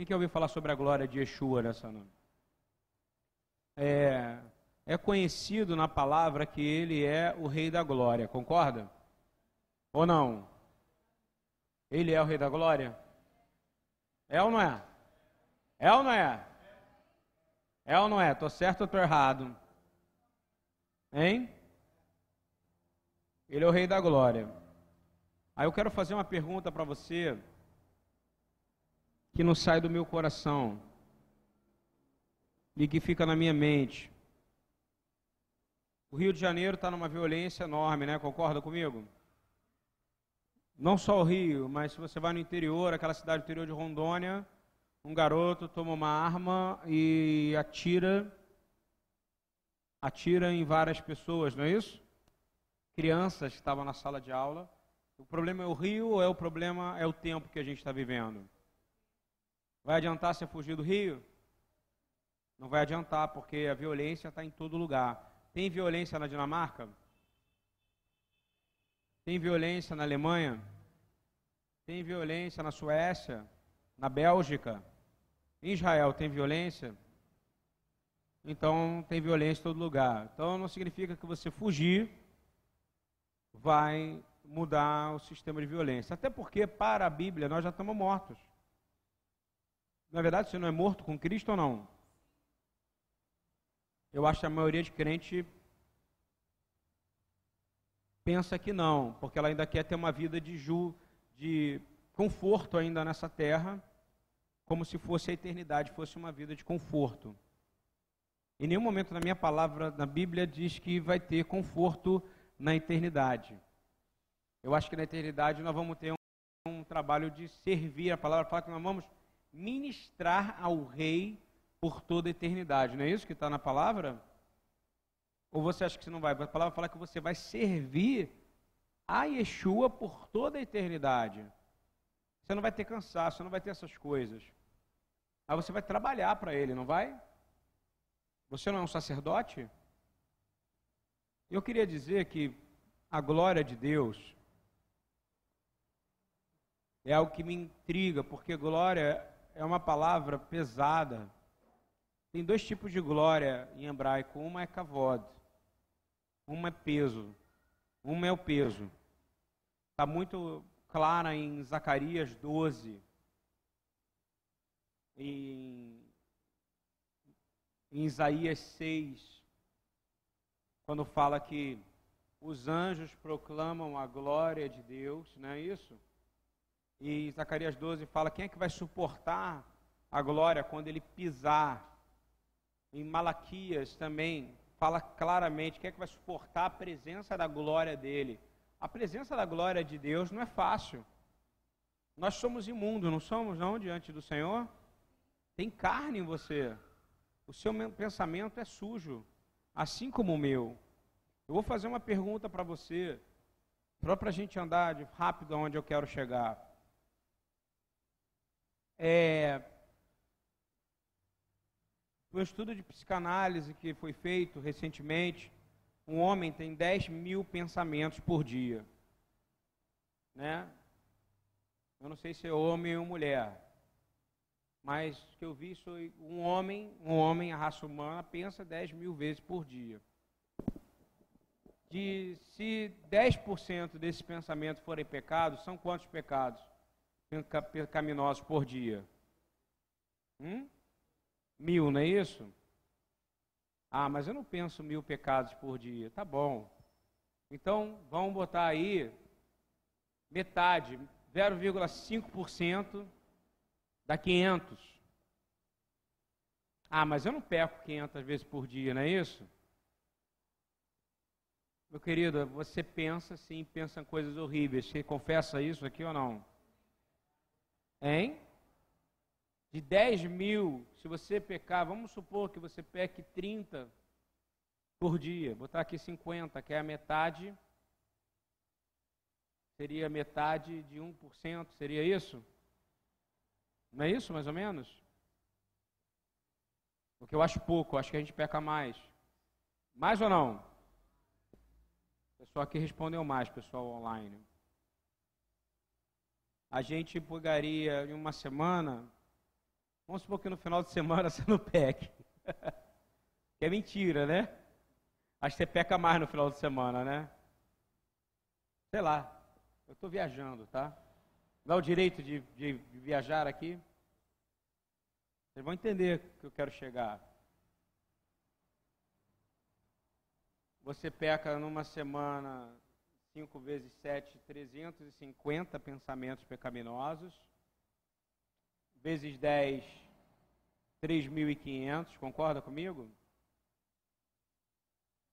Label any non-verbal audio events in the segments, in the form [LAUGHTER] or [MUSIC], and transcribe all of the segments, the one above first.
Quem quer ouvir falar sobre a glória de Yeshua nessa noite? É, é conhecido na palavra que ele é o Rei da Glória, concorda? Ou não? Ele é o Rei da Glória? É ou não é? É ou não é? É ou não é? Estou certo ou estou errado? Hein? Ele é o Rei da Glória. Aí eu quero fazer uma pergunta para você que não sai do meu coração e que fica na minha mente. O Rio de Janeiro está numa violência enorme, né? Concorda comigo? Não só o Rio, mas se você vai no interior, aquela cidade interior de Rondônia, um garoto toma uma arma e atira atira em várias pessoas, não é isso? Crianças que estavam na sala de aula. O problema é o Rio ou é o problema é o tempo que a gente está vivendo? Vai adiantar você fugir do Rio? Não vai adiantar, porque a violência está em todo lugar. Tem violência na Dinamarca? Tem violência na Alemanha? Tem violência na Suécia? Na Bélgica? Em Israel tem violência? Então tem violência em todo lugar. Então não significa que você fugir vai mudar o sistema de violência. Até porque, para a Bíblia, nós já estamos mortos. Na verdade, você não é morto com Cristo ou não? Eu acho que a maioria de crente pensa que não, porque ela ainda quer ter uma vida de, ju, de conforto ainda nessa terra, como se fosse a eternidade, fosse uma vida de conforto. Em nenhum momento na minha palavra, na Bíblia, diz que vai ter conforto na eternidade. Eu acho que na eternidade nós vamos ter um, um trabalho de servir. A palavra fala que nós vamos ministrar ao Rei por toda a eternidade. Não é isso que está na palavra? Ou você acha que você não vai? A palavra fala que você vai servir a Yeshua por toda a eternidade. Você não vai ter cansaço, você não vai ter essas coisas. Aí você vai trabalhar para Ele, não vai? Você não é um sacerdote? Eu queria dizer que a glória de Deus é algo que me intriga, porque glória é uma palavra pesada. Tem dois tipos de glória em hebraico. Uma é kavod, uma é peso. Uma é o peso. Está muito clara em Zacarias 12. Em, em Isaías 6. Quando fala que os anjos proclamam a glória de Deus, não é isso? E Zacarias 12 fala: quem é que vai suportar a glória quando ele pisar em Malaquias também fala claramente quem é que vai suportar a presença da glória dele. A presença da glória de Deus não é fácil. Nós somos imundos, não somos não diante do Senhor? Tem carne em você. O seu pensamento é sujo, assim como o meu. Eu vou fazer uma pergunta para você, só para a gente andar rápido aonde eu quero chegar. É, um estudo de psicanálise que foi feito recentemente, um homem tem 10 mil pensamentos por dia. Né? Eu não sei se é homem ou mulher, mas que eu vi foi um homem, um homem, a raça humana, pensa 10 mil vezes por dia. De, se 10% desses pensamentos forem pecados, são quantos pecados pecaminosos por dia? Hum? Mil, não é isso? Ah, mas eu não penso mil pecados por dia. Tá bom. Então, vamos botar aí metade, 0,5% dá 500. Ah, mas eu não peco 500 vezes por dia, não é isso? Meu querido, você pensa sim, pensa em coisas horríveis. Você confessa isso aqui ou não? Hein? de 10 mil, se você pecar, vamos supor que você peque 30 por dia, botar aqui 50, que é a metade, seria metade de 1%, seria isso? Não é isso, mais ou menos? Porque eu acho pouco, acho que a gente peca mais. Mais ou não? O pessoal aqui respondeu mais, pessoal online. A gente pegaria em uma semana Vamos supor que no final de semana você não peque. [LAUGHS] que é mentira, né? Acho que você peca mais no final de semana, né? Sei lá. Eu estou viajando, tá? Dá o direito de, de viajar aqui? Vocês vão entender que eu quero chegar. Você peca numa semana 5 vezes 7, 350 pensamentos pecaminosos. Vezes 10, 3.500. Concorda comigo?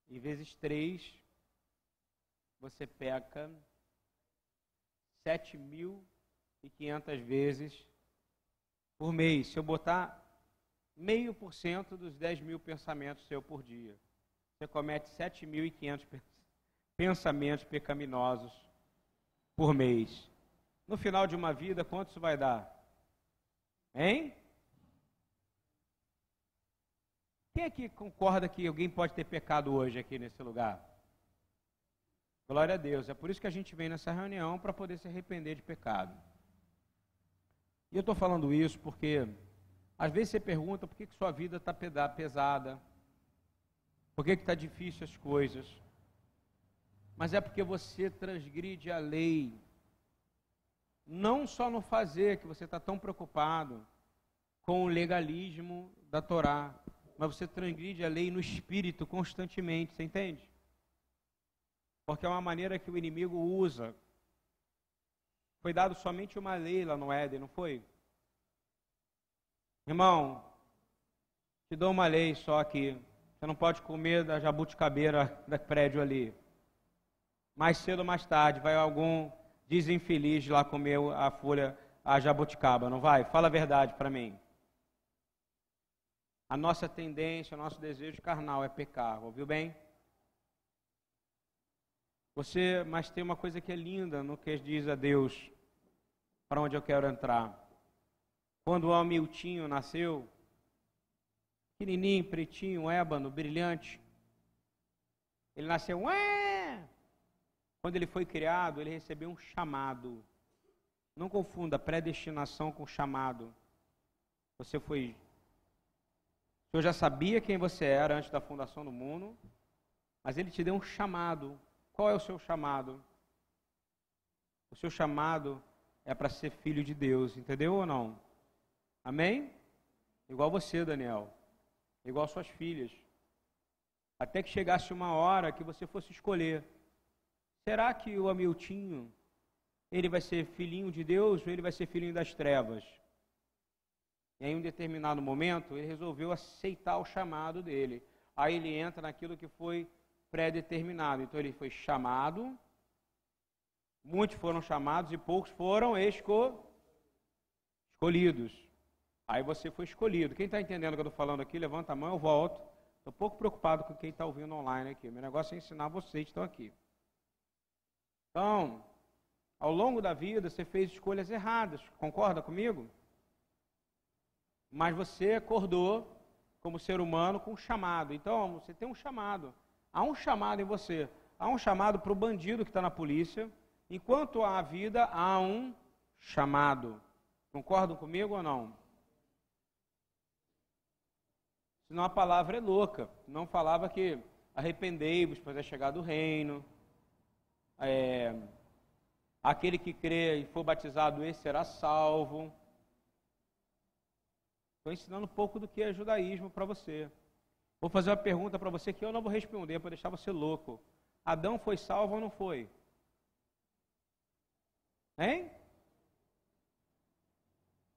E vezes 3, você peca 7.500 vezes por mês. Se eu botar meio por cento dos 10 mil pensamentos seu por dia, você comete 7.500 pensamentos pecaminosos por mês. No final de uma vida, quanto isso vai dar? Hein? Quem aqui concorda que alguém pode ter pecado hoje aqui nesse lugar? Glória a Deus. É por isso que a gente vem nessa reunião para poder se arrepender de pecado. E eu estou falando isso porque às vezes você pergunta por que, que sua vida está pesada, por que está difícil as coisas. Mas é porque você transgride a lei. Não só no fazer, que você está tão preocupado com o legalismo da Torá, mas você transgride a lei no espírito constantemente, você entende? Porque é uma maneira que o inimigo usa. Foi dado somente uma lei lá no Éden, não foi? Irmão, te dou uma lei só aqui. Você não pode comer da jabuticabeira [LAUGHS] da prédio ali. Mais cedo ou mais tarde vai algum desinfeliz lá comer a folha, a jabuticaba, não vai? Fala a verdade para mim. A nossa tendência, o nosso desejo carnal é pecar, ouviu bem? Você, mas tem uma coisa que é linda no que diz a Deus, para onde eu quero entrar. Quando o Hamiltinho nasceu, pequenininho, pretinho, ébano, brilhante, ele nasceu, Ué! Quando ele foi criado, ele recebeu um chamado. Não confunda predestinação com chamado. Você foi. O Senhor já sabia quem você era antes da fundação do mundo, mas ele te deu um chamado. Qual é o seu chamado? O seu chamado é para ser filho de Deus, entendeu ou não? Amém? Igual você, Daniel. Igual suas filhas. Até que chegasse uma hora que você fosse escolher. Será que o Amiltinho, ele vai ser filhinho de Deus ou ele vai ser filhinho das trevas? E aí, em um determinado momento, ele resolveu aceitar o chamado dele. Aí ele entra naquilo que foi pré-determinado. Então ele foi chamado, muitos foram chamados e poucos foram esco... escolhidos. Aí você foi escolhido. Quem está entendendo o que eu estou falando aqui, levanta a mão, eu volto. Estou pouco preocupado com quem está ouvindo online aqui. Meu negócio é ensinar vocês que estão aqui. Então, ao longo da vida, você fez escolhas erradas. Concorda comigo? Mas você acordou como ser humano com um chamado. Então, você tem um chamado. Há um chamado em você. Há um chamado para o bandido que está na polícia. Enquanto há vida, há um chamado. Concordam comigo ou não? Senão a palavra é louca. Não falava que arrependei-vos, pois é chegado o reino. É, aquele que crê e for batizado, esse será salvo. Estou ensinando um pouco do que é judaísmo para você. Vou fazer uma pergunta para você que eu não vou responder para deixar você louco. Adão foi salvo ou não foi? Hein?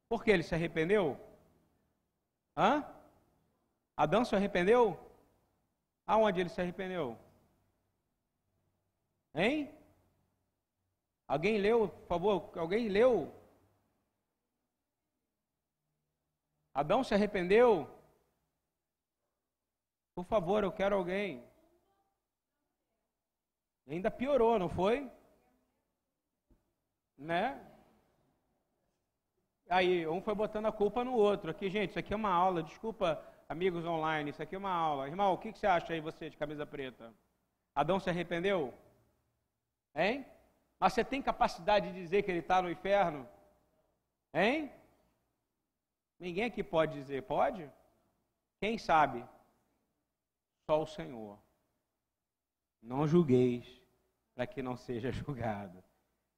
Por que ele se arrependeu? Hã? Adão se arrependeu? Aonde ele se arrependeu? Hein? Alguém leu, por favor? Alguém leu? Adão se arrependeu? Por favor, eu quero alguém. Ainda piorou, não foi? Né? Aí, um foi botando a culpa no outro. Aqui, gente, isso aqui é uma aula. Desculpa, amigos online, isso aqui é uma aula. Irmão, o que, você acha aí, você, de camisa preta? Adão se arrependeu? Hein? Mas você tem capacidade de dizer que ele está no inferno? Hein? Ninguém aqui pode dizer, pode? Quem sabe? Só o Senhor. Não julgueis, para que não seja [LAUGHS] julgado.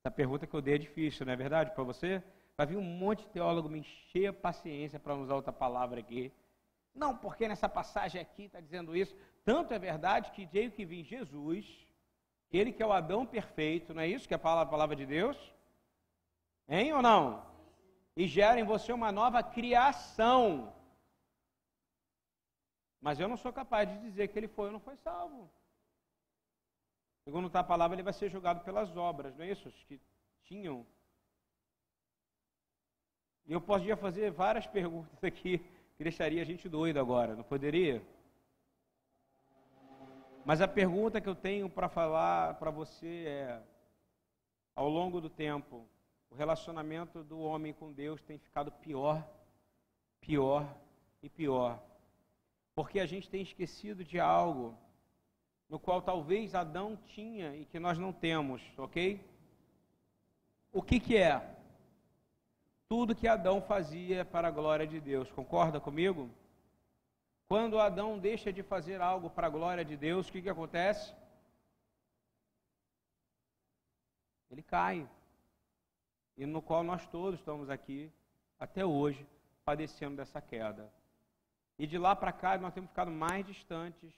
Essa pergunta que eu dei é difícil, não é verdade para você? Vai vir um monte de teólogo me encher a paciência para usar outra palavra aqui. Não, porque nessa passagem aqui está dizendo isso. Tanto é verdade que veio que vir Jesus, ele que é o Adão perfeito, não é isso que é a palavra, de Deus? Hein ou não? E gera em você uma nova criação. Mas eu não sou capaz de dizer que ele foi ou não foi salvo. Segundo a palavra, ele vai ser julgado pelas obras, não é isso? Que tinham. E eu poderia fazer várias [LAUGHS] perguntas aqui que deixaria a gente doido agora, não poderia? Mas a pergunta que eu tenho para falar para você é: ao longo do tempo, o relacionamento do homem com Deus tem ficado pior, pior e pior. Porque a gente tem esquecido de algo no qual talvez Adão tinha e que nós não temos, ok? O que, que é? Tudo que Adão fazia para a glória de Deus, concorda comigo? Quando Adão deixa de fazer algo para a glória de Deus, o que, que acontece? Ele cai. E no qual nós todos estamos aqui, até hoje, padecendo dessa queda. E de lá para cá, nós temos ficado mais distantes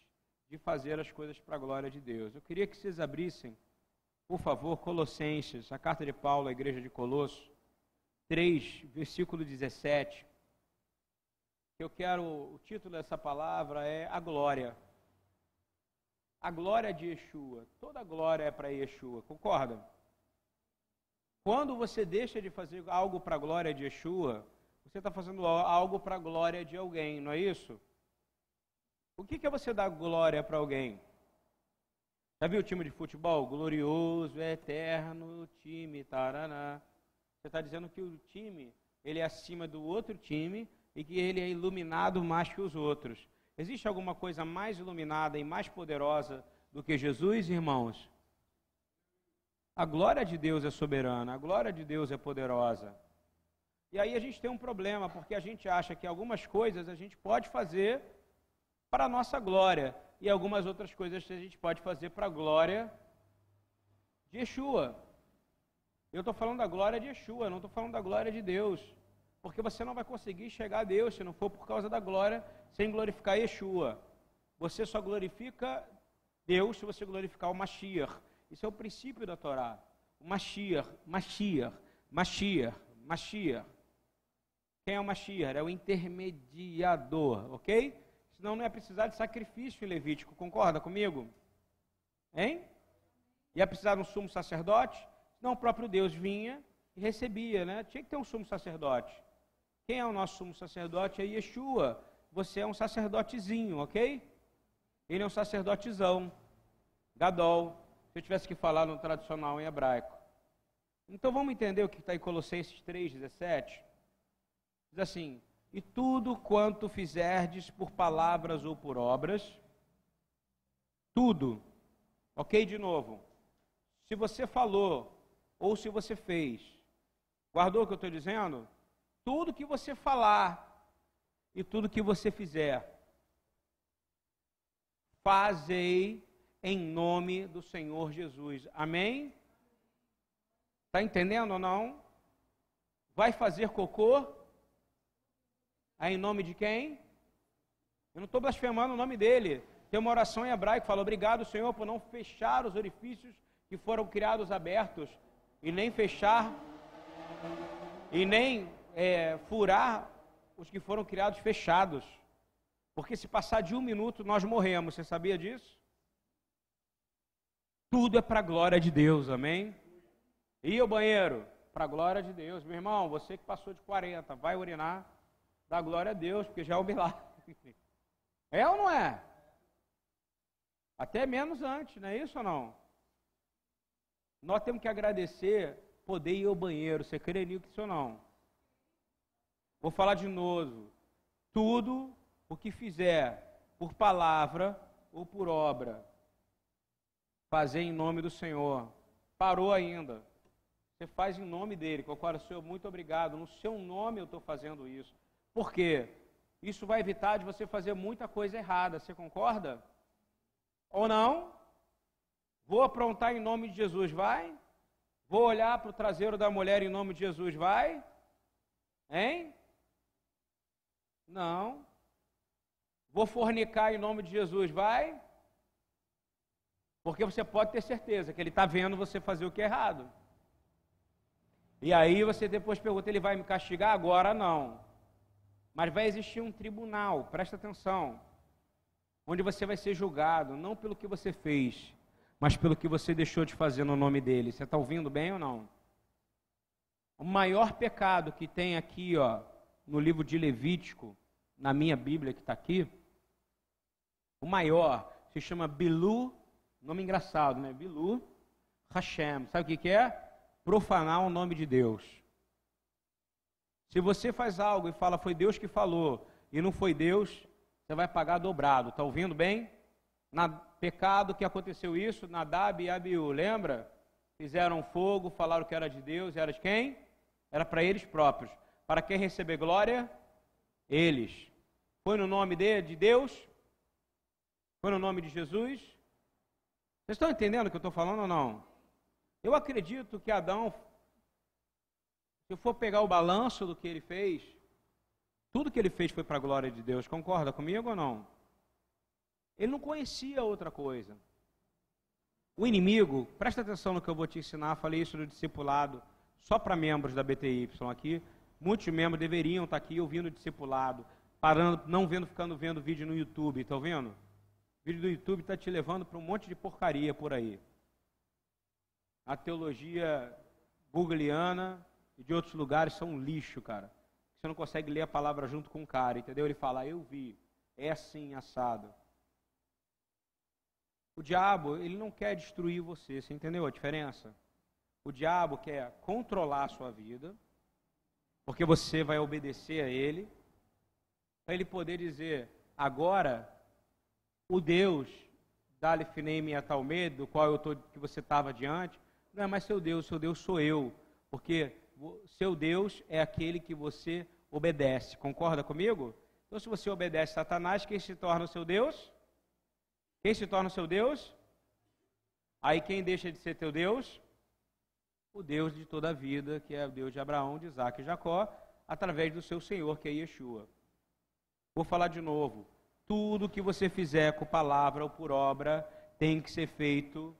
de fazer as coisas para a glória de Deus. Eu queria que vocês abrissem, por favor, Colossenses, a carta de Paulo à igreja de Colosso, 3, versículo 17 eu quero, o título dessa palavra é a glória. A glória de Yeshua. Toda glória é para Yeshua, concorda? Quando você deixa de fazer algo para a glória de Yeshua, você está fazendo algo para a glória de alguém, não é isso? O que, que é você dar glória para alguém? Já viu o time de futebol? Glorioso, eterno, time, taraná. Você está dizendo que o time ele é acima do outro time e que ele é iluminado mais que os outros. Existe alguma coisa mais iluminada e mais poderosa do que Jesus, irmãos? A glória de Deus é soberana, a glória de Deus é poderosa. E aí a gente tem um problema, porque a gente acha que algumas coisas a gente pode fazer para a nossa glória, e algumas outras coisas a gente pode fazer para a glória de Yeshua. Eu estou falando da glória de Yeshua, não estou falando da glória de Deus porque você não vai conseguir chegar a Deus se não for por causa da glória, sem glorificar Yeshua. Você só glorifica Deus se você glorificar o Mashiach. Isso é o princípio da Torá. O Mashiach, Mashiach, Mashiach, Mashiach. Quem é o Mashiach? É o intermediador, ok? Senão não é precisar de sacrifício Levítico, concorda comigo? Hein? Ia precisar de um sumo sacerdote? Não, o próprio Deus vinha e recebia, né? Tinha que ter um sumo sacerdote. Quem é o nosso sumo sacerdote? É Yeshua. Você é um sacerdotezinho, ok? Ele é um sacerdotezão, Gadol, se eu tivesse que falar no tradicional em hebraico. Então vamos entender o que está em Colossenses 3,17? Diz assim: E tudo quanto fizerdes por palavras ou por obras, tudo, ok? De novo, se você falou ou se você fez, guardou o que eu estou dizendo? Tudo que você falar e tudo que você fizer, fazei em nome do Senhor Jesus. Amém? Está entendendo ou não? Vai fazer cocô? É em nome de quem? Eu não estou blasfemando o nome dele. Tem uma oração em hebraico que fala: Obrigado, Senhor, por não fechar os orifícios que foram criados abertos, e nem fechar, e nem é, furar os que foram criados fechados. Porque se passar de um minuto, nós morremos. Você sabia disso? Tudo é para a glória de Deus, amém? E o banheiro? Para a glória de Deus. Meu irmão, você que passou de 40, vai urinar, dá glória a Deus, porque já é um milagre. [LAUGHS] É ou não é? Até menos antes, não é isso ou não? Nós temos que agradecer poder ir ao banheiro. Você crê nisso ou não? Vou falar de novo. Tudo o que fizer por palavra ou por obra, fazer em nome do Senhor. Parou ainda. Você faz em nome dele. Concorda, Senhor, muito obrigado. No seu nome eu estou fazendo isso. Por quê? Isso vai evitar de você fazer muita coisa errada. Você concorda? Ou não? Vou aprontar em nome de Jesus, vai? Vou olhar para o traseiro da mulher em nome de Jesus, vai? Hein? Não. Vou fornicar em nome de Jesus, vai? Porque você pode ter certeza que ele está vendo você fazer o que é errado. E aí você depois pergunta, ele vai me castigar? Agora não. Mas vai existir um tribunal, presta atenção, onde você vai ser julgado, não pelo que você fez, mas pelo que você deixou de fazer no nome dele. Você está ouvindo bem ou não? O maior pecado que tem aqui, ó, no livro de Levítico, na minha Bíblia que está aqui, o maior se chama Bilu, nome engraçado, né? Bilu Hashem. Sabe o que, que é? Profanar o nome de Deus. Se você faz algo e fala foi Deus que falou e não foi Deus, você vai pagar dobrado. Está ouvindo bem? Na pecado que aconteceu isso, Nadab e Abiú, lembra? Fizeram fogo, falaram que era de Deus, era de quem? Era para eles próprios. Para quem receber glória? Eles. Foi no nome de, de Deus? Foi no nome de Jesus? Vocês estão entendendo o que eu estou falando ou não? Eu acredito que Adão se eu for pegar o balanço do que ele fez, tudo que ele fez foi para a glória de Deus. Concorda comigo ou não? Ele não conhecia outra coisa. O inimigo, presta atenção no que eu vou te ensinar, falei isso no discipulado, só para membros da BTY aqui. Muitos membros deveriam estar aqui ouvindo o discipulado, parando, não vendo, ficando vendo vídeo no YouTube, estão vendo? O vídeo do YouTube está te levando para um monte de porcaria por aí. A teologia googleana, e de outros lugares são um lixo, cara. Você não consegue ler a palavra junto com o cara, entendeu? Ele fala, eu vi, é assim, assado. O diabo, ele não quer destruir você, você entendeu a diferença? O diabo quer controlar a sua vida, porque você vai obedecer a ele, para ele poder dizer, agora, o Deus da Lifneim Atalme, do qual eu tô, que você estava diante, não é mais seu Deus, seu Deus sou eu, porque seu Deus é aquele que você obedece. Concorda comigo? Então, se você obedece a Satanás, quem se torna o seu Deus? Quem se torna o seu Deus? Aí quem deixa de ser teu Deus? O Deus de toda a vida, que é o Deus de Abraão, de Isaac e Jacó, através do seu Senhor, que é Yeshua. Vou falar de novo. Tudo que você fizer com palavra ou por obra tem que ser feito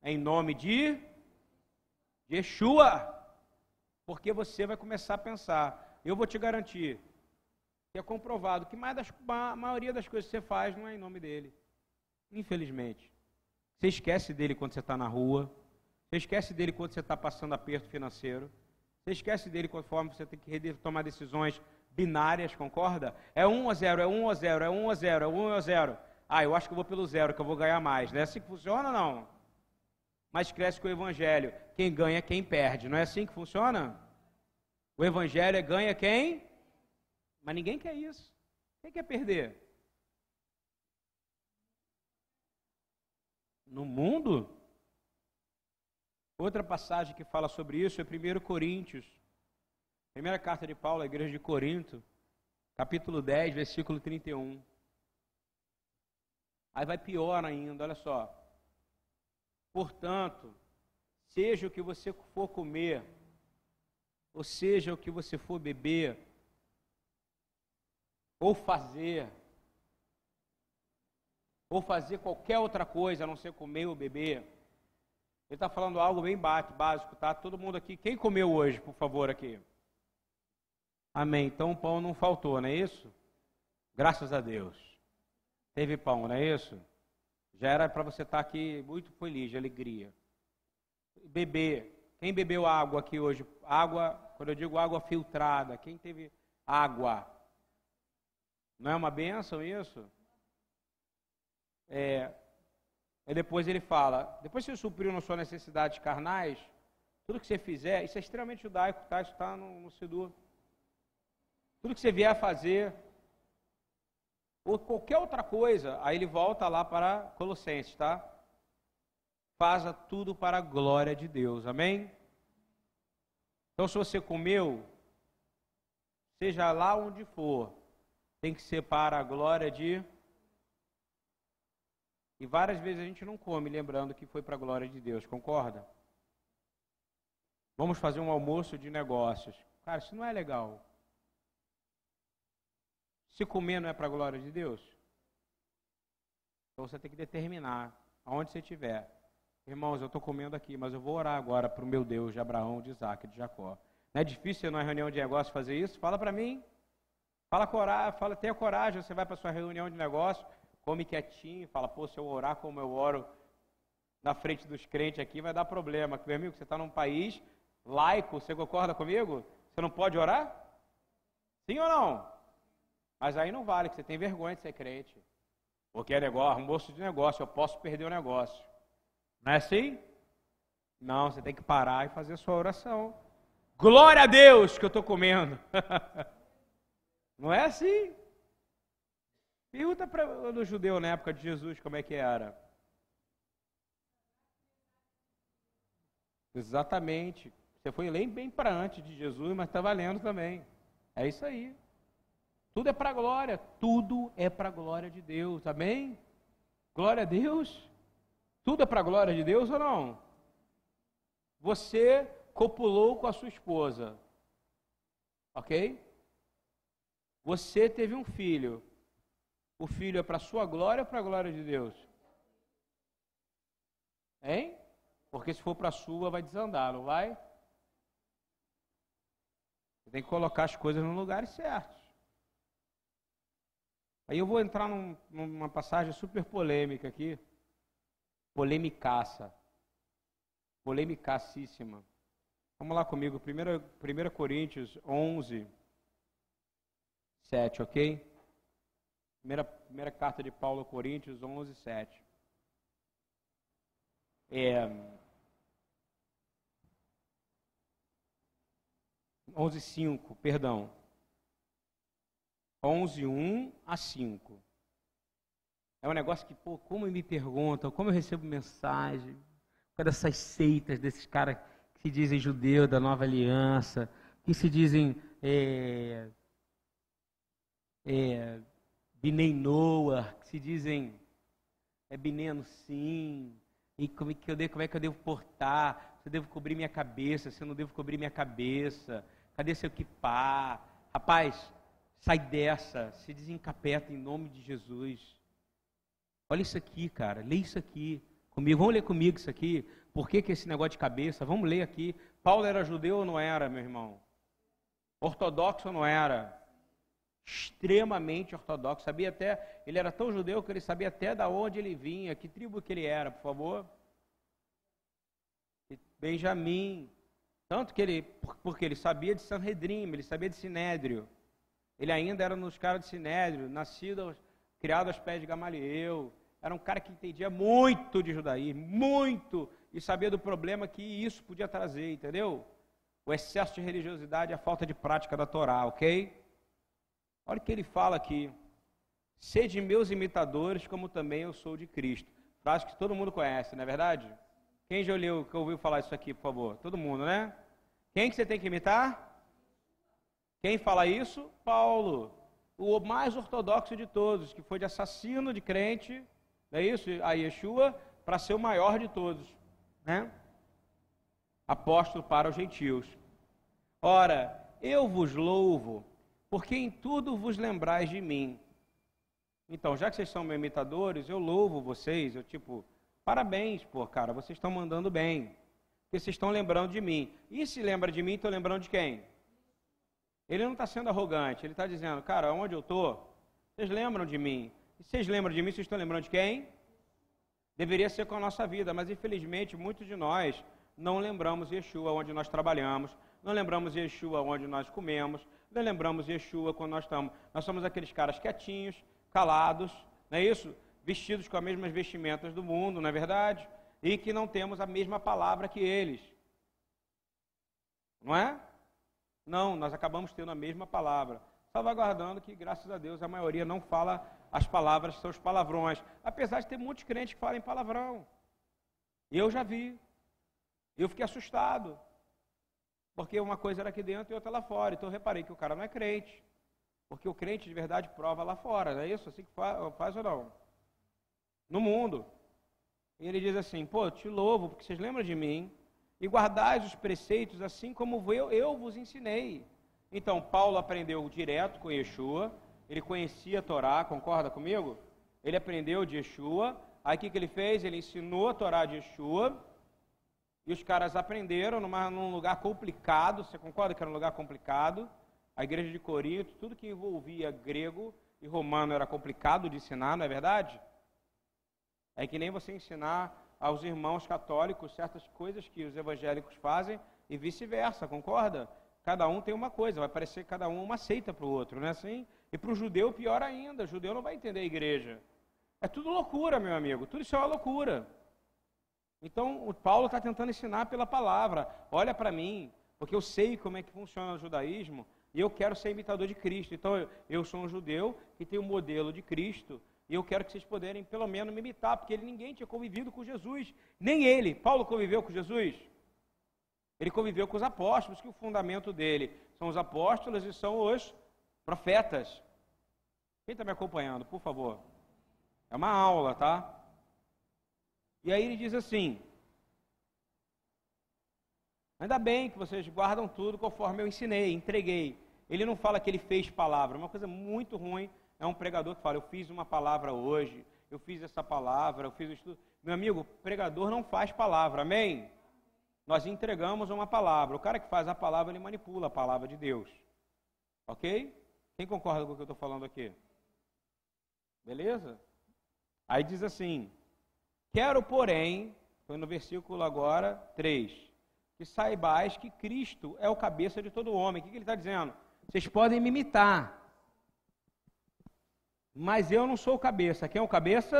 em nome de Yeshua. Porque você vai começar a pensar. Eu vou te garantir que é comprovado que a maioria das coisas que você faz não é em nome dele. Infelizmente. Você esquece dele quando você está na rua. Você esquece dele quando você está passando aperto financeiro. Você esquece dele conforme você tem que tomar decisões binárias, concorda? É 1 ou 0, é 1 ou 0, é 1 ou 0, é 1 ou 0. Ah, eu acho que eu vou pelo zero, que eu vou ganhar mais. Não é assim que funciona, não? mas cresce com o Evangelho. Quem ganha, quem perde. Não é assim que funciona? O Evangelho é ganha quem? Mas ninguém quer isso. Quem quer perder? No mundo? Outra passagem que fala sobre isso é 1 Coríntios. Primeira carta de Paulo à igreja de Corinto, capítulo 10, versículo 31. Aí vai pior ainda, olha só. Portanto, seja o que você for comer, ou seja o que você for beber, ou fazer, ou fazer qualquer outra coisa a não ser comer ou beber. Ele está falando algo bem básico, tá? Todo mundo aqui, quem comeu hoje, por favor, aqui? Amém. Então o pão não faltou, não é isso? Graças a Deus. Teve pão, não é isso? Já era para você estar tá aqui muito feliz, de alegria. Beber. Quem bebeu água aqui hoje? Água, quando eu digo água filtrada, quem teve água? Não é uma benção isso? É, e depois ele fala, depois que você supriu nas suas necessidades carnais, tudo que você fizer, isso é extremamente judaico, tá? Isso está no, no. Tudo que você vier a fazer, ou qualquer outra coisa, aí ele volta lá para Colossenses, tá? Faça tudo para a glória de Deus, amém? Então, se você comeu, seja lá onde for, tem que ser para a glória de. E várias vezes a gente não come lembrando que foi para a glória de Deus, concorda? Vamos fazer um almoço de negócios. Cara, isso não é legal. Se comer não é para a glória de Deus, então você tem que determinar aonde você estiver. Irmãos, eu estou comendo aqui, mas eu vou orar agora para o meu Deus de Abraão, de Isaac, de Jacó. Não é difícil na reunião de negócio fazer isso? Fala para mim. Fala coragem, fala, tenha coragem, você vai para sua reunião de negócio, come quietinho, fala, pô, se eu orar como eu oro na frente dos crentes aqui, vai dar problema. Meu amigo, você está num país laico, você concorda comigo? Você não pode orar? Sim ou não? Mas aí não vale, que você tem vergonha de ser crente. Porque é negócio, almoço de negócio, eu posso perder o negócio. Não é assim? Não, você tem que parar e fazer a sua oração. Glória a Deus que eu estou comendo. [LAUGHS] Não é assim? Pergunta para o judeu na época de Jesus como é que era. Exatamente. Você foi bem, bem para antes de Jesus, mas está valendo também. É isso aí. Tudo é para a glória. Tudo é para a glória de Deus. Amém? Glória a Deus. Tudo é para a glória de Deus ou não? Você copulou com a sua esposa. Ok? Você teve um filho. O filho é para a sua glória ou para a glória de Deus? Hein? Porque se for para a sua, vai desandar, não vai? Você tem que colocar as coisas no lugar certos. Aí eu vou entrar num, numa passagem super polêmica aqui. Polemicaça. Polemicacíssima. Vamos lá comigo, 1 Coríntios 11, 7, ok? Primeira, primeira carta de Paulo a Coríntios 11, 7. É, 11, 5, perdão. 11, 1 a 5. É um negócio que, pô, como me perguntam, como eu recebo mensagem, com dessas seitas desses caras que se dizem judeu da nova aliança, que se dizem é, é, Binei Noah, que se dizem é Bineno sim, e como é, que eu devo, como é que eu devo portar, se eu devo cobrir minha cabeça, se eu não devo cobrir minha cabeça, cadê seu equipar? Rapaz, sai dessa, se desencapeta em nome de Jesus. Olha isso aqui, cara, lê isso aqui comigo, vamos ler comigo isso aqui, por que, que esse negócio de cabeça? Vamos ler aqui. Paulo era judeu ou não era, meu irmão? Ortodoxo ou não era? Extremamente ortodoxo. Sabia até, ele era tão judeu que ele sabia até da onde ele vinha, que tribo que ele era, por favor. Benjamim. Tanto que ele, porque ele sabia de Sanhedrim, ele sabia de Sinédrio. Ele ainda era nos caras de Sinédrio, nascido, criado aos pés de Gamaliel. Era um cara que entendia muito de judaísmo, muito e sabia do problema que isso podia trazer, entendeu? O excesso de religiosidade e a falta de prática da Torá, ok? Olha o que ele fala aqui. Sede meus imitadores, como também eu sou de Cristo. Frase que todo mundo conhece, não é verdade? Quem já leu, que ouviu falar isso aqui, por favor? Todo mundo, né? Quem que você tem que imitar? Quem fala isso? Paulo, o mais ortodoxo de todos, que foi de assassino de crente, não é isso? A Yeshua, para ser o maior de todos né? apóstolo para os gentios. Ora, eu vos louvo, porque em tudo vos lembrais de mim. Então, já que vocês são meus imitadores, eu louvo vocês, eu tipo, parabéns, pô, cara, vocês estão mandando bem. Porque vocês estão lembrando de mim. E se lembra de mim, estão lembrando de quem? Ele não está sendo arrogante, ele está dizendo, cara, onde eu estou, vocês lembram de mim. E vocês lembram de mim, vocês estão lembrando de quem? Deveria ser com a nossa vida, mas infelizmente muitos de nós não lembramos Yeshua onde nós trabalhamos, não lembramos Yeshua onde nós comemos, não lembramos Yeshua quando nós estamos. Nós somos aqueles caras quietinhos, calados, não é isso? Vestidos com as mesmas vestimentas do mundo, não é verdade? E que não temos a mesma palavra que eles. Não é? Não, nós acabamos tendo a mesma palavra. Salvaguardando que, graças a Deus, a maioria não fala as palavras são os palavrões. Apesar de ter muitos crentes que falam palavrão. Eu já vi. Eu fiquei assustado. Porque uma coisa era aqui dentro e outra lá fora. Então eu reparei que o cara não é crente. Porque o crente de verdade prova lá fora, não é isso? Assim que faz, ou não? No mundo. E ele diz assim: pô, te louvo, porque vocês lembram de mim, e guardais os preceitos assim como eu, eu vos ensinei. Então, Paulo aprendeu direto com Yeshua, ele conhecia a Torá, concorda comigo? Ele aprendeu de Yeshua, aí o que, que ele fez? Ele ensinou a Torá de Yeshua, e os caras aprenderam numa, num lugar complicado, você concorda que era um lugar complicado? A igreja de Corinto, tudo que envolvia grego e romano era complicado de ensinar, não é verdade? É que nem você ensinar aos irmãos católicos certas coisas que os evangélicos fazem e vice-versa, concorda? Cada um tem uma coisa, vai parecer cada um uma seita para o outro, não é assim? E para o judeu, pior ainda, o judeu não vai entender a igreja. É tudo loucura, meu amigo, tudo isso é uma loucura. Então, o Paulo está tentando ensinar pela palavra. Olha para mim, porque eu sei como é que funciona o judaísmo e eu quero ser imitador de Cristo. Então, eu, eu sou um judeu que tem o um modelo de Cristo e eu quero que vocês puderem, pelo menos, me imitar, porque ele, ninguém tinha convivido com Jesus, nem ele. Paulo conviveu com Jesus. Ele conviveu com os apóstolos, que o fundamento dele são os apóstolos e são os profetas. Quem está me acompanhando, por favor? É uma aula, tá? E aí ele diz assim: Ainda bem que vocês guardam tudo conforme eu ensinei, entreguei. Ele não fala que ele fez palavra, uma coisa muito ruim é um pregador que fala: Eu fiz uma palavra hoje, eu fiz essa palavra, eu fiz o estudo. Meu amigo, pregador não faz palavra, amém? Nós entregamos uma palavra. O cara que faz a palavra, ele manipula a palavra de Deus. Ok? Quem concorda com o que eu estou falando aqui? Beleza? Aí diz assim: Quero, porém, foi no versículo agora 3, que saibais que Cristo é o cabeça de todo homem. O que, ele está dizendo? Vocês podem me imitar, mas eu não sou o cabeça. Quem é o cabeça?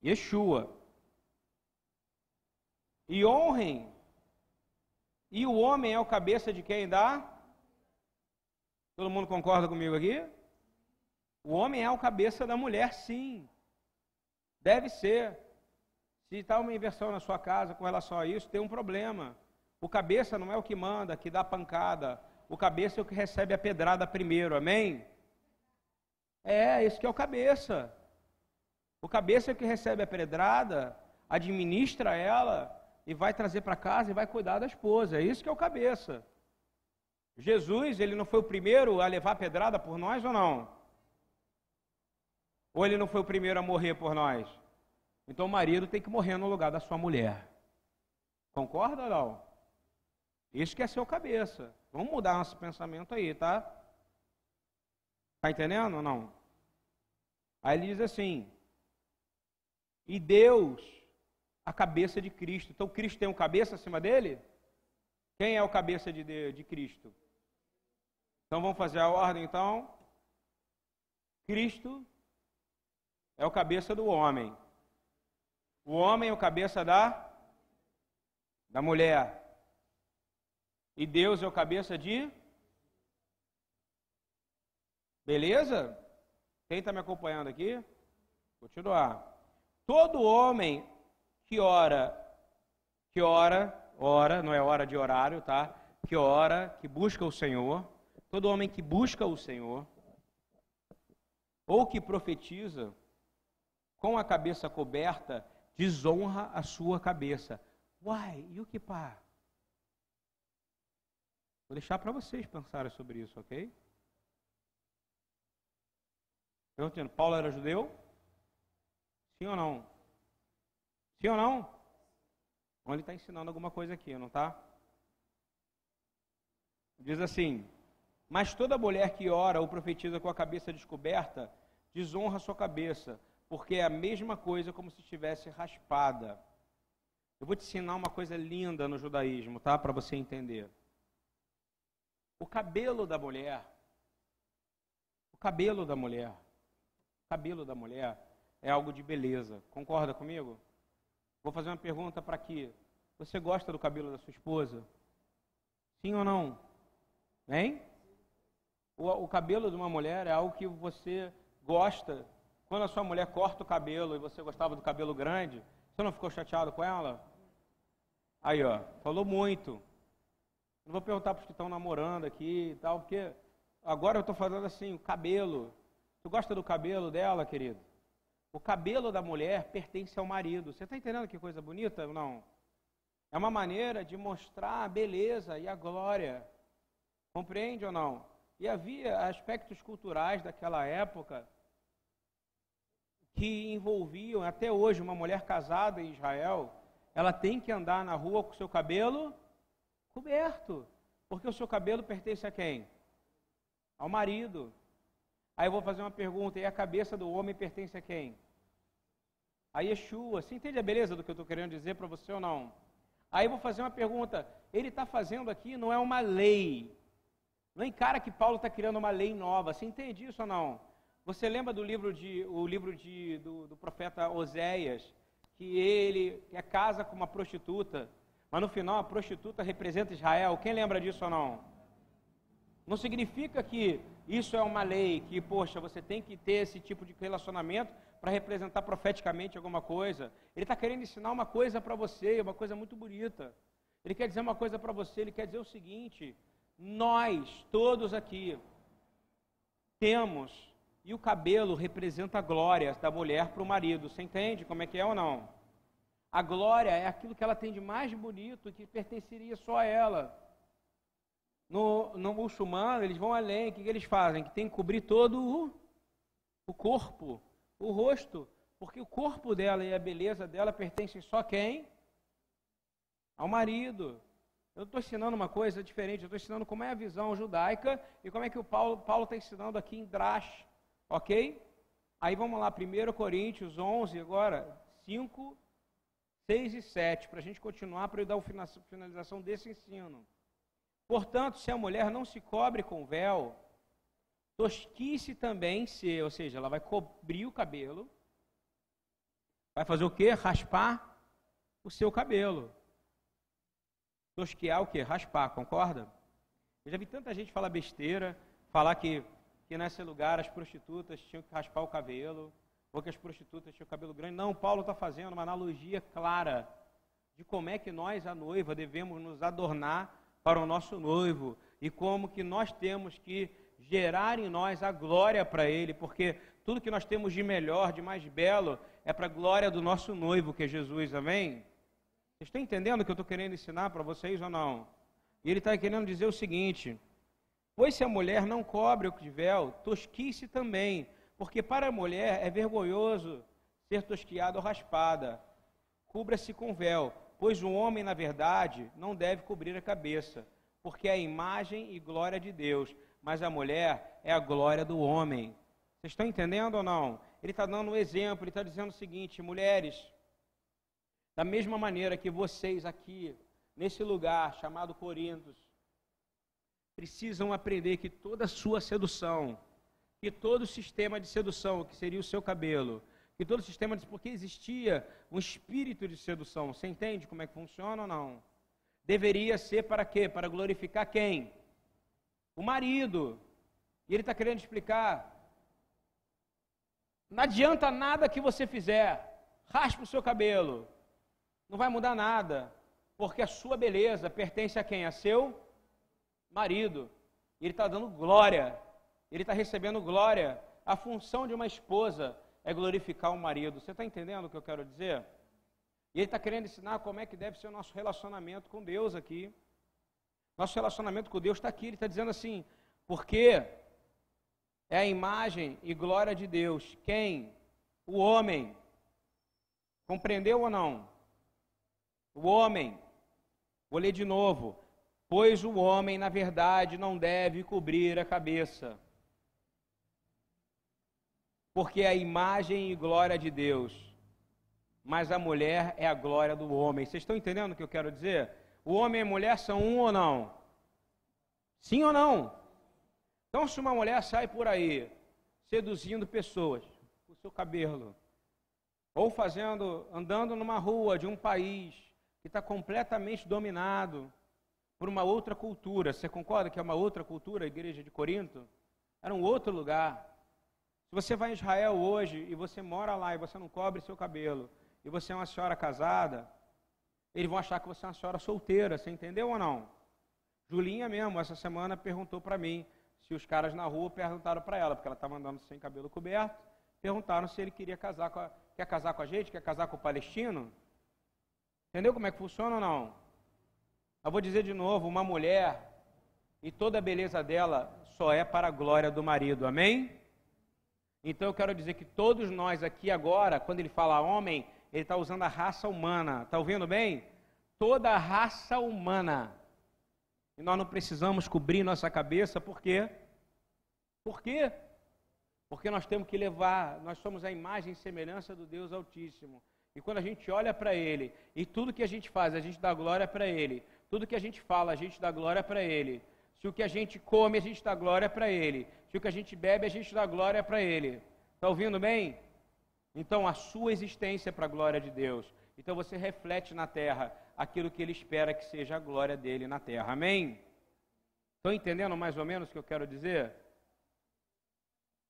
Yeshua. E honrem. E o homem é o cabeça de quem dá? Todo mundo concorda comigo aqui? O homem é o cabeça da mulher, sim. Deve ser. Se está uma inversão na sua casa com relação a isso, tem um problema. O cabeça não é o que manda, que dá pancada. O cabeça é o que recebe a pedrada primeiro, amém? É, esse que é o cabeça. O cabeça é o que recebe a pedrada, administra ela e vai trazer para casa e vai cuidar da esposa. É isso que é o cabeça. Jesus, ele não foi o primeiro a levar a pedrada por nós ou não? Ou ele não foi o primeiro a morrer por nós? Então o marido tem que morrer no lugar da sua mulher. Concorda ou não? Isso que é seu cabeça. Vamos mudar nosso pensamento aí, tá? Está entendendo ou não? Aí ele diz assim: e Deus, a cabeça de Cristo. Então Cristo tem um cabeça acima dele? Quem é o cabeça de, de Cristo? Então vamos fazer a ordem então. Cristo é o cabeça do homem. O homem é o cabeça da da mulher. E Deus é o cabeça de Beleza? Quem está me acompanhando aqui? Continuar. Todo homem que ora, que ora, ora, não é hora de horário, tá? Que ora, que busca o Senhor, todo homem que busca o Senhor, ou que profetiza, com a cabeça coberta, desonra a sua cabeça. Uai, e o que pá? Vou deixar para vocês pensarem sobre isso, ok? Perguntando, Paulo era judeu? Sim ou não? Sim ou não? Ou ele está ensinando alguma coisa aqui, não está? Diz assim: Mas toda mulher que ora ou profetiza com a cabeça descoberta, desonra sua cabeça, porque é a mesma coisa como se estivesse raspada. Eu vou te ensinar uma coisa linda no judaísmo, tá? Para você entender. O cabelo da mulher, o cabelo da mulher cabelo da mulher é algo de beleza. Concorda comigo? Vou fazer uma pergunta para aqui. Você gosta do cabelo da sua esposa? Sim ou não? Hein? O, o cabelo de uma mulher é algo que você gosta. Quando a sua mulher corta o cabelo e você gostava do cabelo grande, você não ficou chateado com ela? Aí, ó, falou muito. Não vou perguntar para os que estão namorando aqui e tal, porque agora eu estou falando assim, o cabelo. Tu gosta do cabelo dela, querido? O cabelo da mulher pertence ao marido. Você está entendendo que coisa bonita ou não? É uma maneira de mostrar a beleza e a glória. Compreende ou não? E havia aspectos culturais daquela época que envolviam, até hoje, uma mulher casada em Israel, ela tem que andar na rua com o seu cabelo coberto. Porque o seu cabelo pertence a quem? Ao marido. Aí eu vou fazer uma pergunta: e a cabeça do homem pertence a quem? A Yeshua. Você entende a beleza do que eu estou querendo dizer para você ou não? Aí eu vou fazer uma pergunta: ele está fazendo aqui não é uma lei. Não encara que Paulo está criando uma lei nova. Você entende isso ou não? Você lembra do livro de, o livro de, do, do profeta Oséias, que ele é casa com uma prostituta, mas no final a prostituta representa Israel. Quem lembra disso ou não? Não significa que isso é uma lei, que, poxa, você tem que ter esse tipo de relacionamento para representar profeticamente alguma coisa. Ele está querendo ensinar uma coisa para você, uma coisa muito bonita. Ele quer dizer uma coisa para você, ele quer dizer o seguinte: nós, todos aqui, temos e o cabelo representa a glória da mulher para o marido. Você entende como é que é ou não? A glória é aquilo que ela tem de mais bonito que pertenceria só a ela. No, no muçulmano, eles vão além. O que, que eles fazem? Que tem que cobrir todo o, o corpo, o rosto. Porque o corpo dela e a beleza dela pertencem só a quem? Ao marido. Eu estou ensinando uma coisa diferente. Eu estou ensinando como é a visão judaica e como é que o Paulo está ensinando aqui em Drash Ok? Aí vamos lá, 1 Coríntios 11, agora, 5, 6 e 7, para a gente continuar, para eu dar a finalização desse ensino. Portanto, se a mulher não se cobre com véu, tosquice também se, ou seja, ela vai cobrir o cabelo, vai fazer o quê? Raspar o seu cabelo. Tosquear o quê? Raspar, concorda? Eu já vi tanta gente falar besteira, falar que que nesse lugar as prostitutas tinham que raspar o cabelo, ou que as prostitutas tinham cabelo grande. Não, Paulo está fazendo uma analogia clara de como é que nós, a noiva, devemos nos adornar para o nosso noivo e como que nós temos que gerar em nós a glória para ele, porque tudo que nós temos de melhor, de mais belo, é para a glória do nosso noivo, que é Jesus, amém? Vocês estão entendendo o que eu estou querendo ensinar para vocês ou não? E ele está querendo dizer o seguinte: Pois se a mulher não cobre o véu, tosquice também, porque para a mulher é vergonhoso ser tosquiada ou raspada. Cubra-se com véu, pois o homem, na verdade, não deve cobrir a cabeça, porque é a imagem e glória de Deus, mas a mulher é a glória do homem. Vocês estão entendendo ou não? Ele está dando um exemplo, ele está dizendo o seguinte: mulheres, da mesma maneira que vocês aqui, nesse lugar chamado Corintos, precisam aprender que toda sua sedução, que todo sistema de sedução, que seria o seu cabelo, que todo sistema de. Porque existia um espírito de sedução. Você entende como é que funciona ou não? Deveria ser para quê? Para glorificar quem? O marido. E ele está querendo explicar. Não adianta nada que você fizer. Raspa o seu cabelo. Não vai mudar nada. Porque a sua beleza pertence a quem? A seu marido. Ele está dando glória. Ele está recebendo glória. A função de uma esposa é glorificar o marido. Você está entendendo o que eu quero dizer? E ele está querendo ensinar como é que deve ser o nosso relacionamento com Deus aqui. Nosso relacionamento com Deus está aqui. Ele está dizendo assim, porque é a imagem e glória de Deus. Quem? O homem. Compreendeu ou não? O homem. Vou ler de novo. Pois o homem, na verdade, não deve cobrir a cabeça, porque é a imagem e glória de Deus, mas a mulher é a glória do homem. Vocês estão entendendo o que eu quero dizer? O homem e a mulher são um ou não? Sim ou não? Então, se uma mulher sai por aí seduzindo pessoas com o seu cabelo, ou fazendo, andando numa rua de um país que está completamente dominado por uma outra cultura. Você concorda que é uma outra cultura a igreja de Corinto? Era um outro lugar. Se você vai em Israel hoje e você mora lá e você não cobre seu cabelo, e você é uma senhora casada, eles vão achar que você é uma senhora solteira, você entendeu ou não? Julinha mesmo, essa semana perguntou para mim se os caras na rua perguntaram para ela, porque ela estava andando sem cabelo coberto, perguntaram se ele queria casar com a, quer casar com a gente, quer casar com o palestino. Entendeu como é que funciona ou não? Eu vou dizer de novo, uma mulher e toda a beleza dela só é para a glória do marido. Amém? Então eu quero dizer que todos nós aqui agora, quando ele fala homem, ele está usando a raça humana. Está ouvindo bem? Toda a raça humana. E nós não precisamos cobrir nossa cabeça, por quê? Por quê? Porque nós temos que levar, nós somos a imagem e semelhança do Deus Altíssimo. E quando a gente olha para Ele, e tudo que a gente faz, a gente dá glória para Ele. Tudo que a gente fala, a gente dá glória para Ele. Se o que a gente come, a gente dá glória para Ele. Se o que a gente bebe, a gente dá glória para Ele. Está ouvindo bem? Então a sua existência é para a glória de Deus. Então você reflete na terra aquilo que Ele espera que seja a glória dele na terra. Amém? Estão entendendo mais ou menos o que eu quero dizer?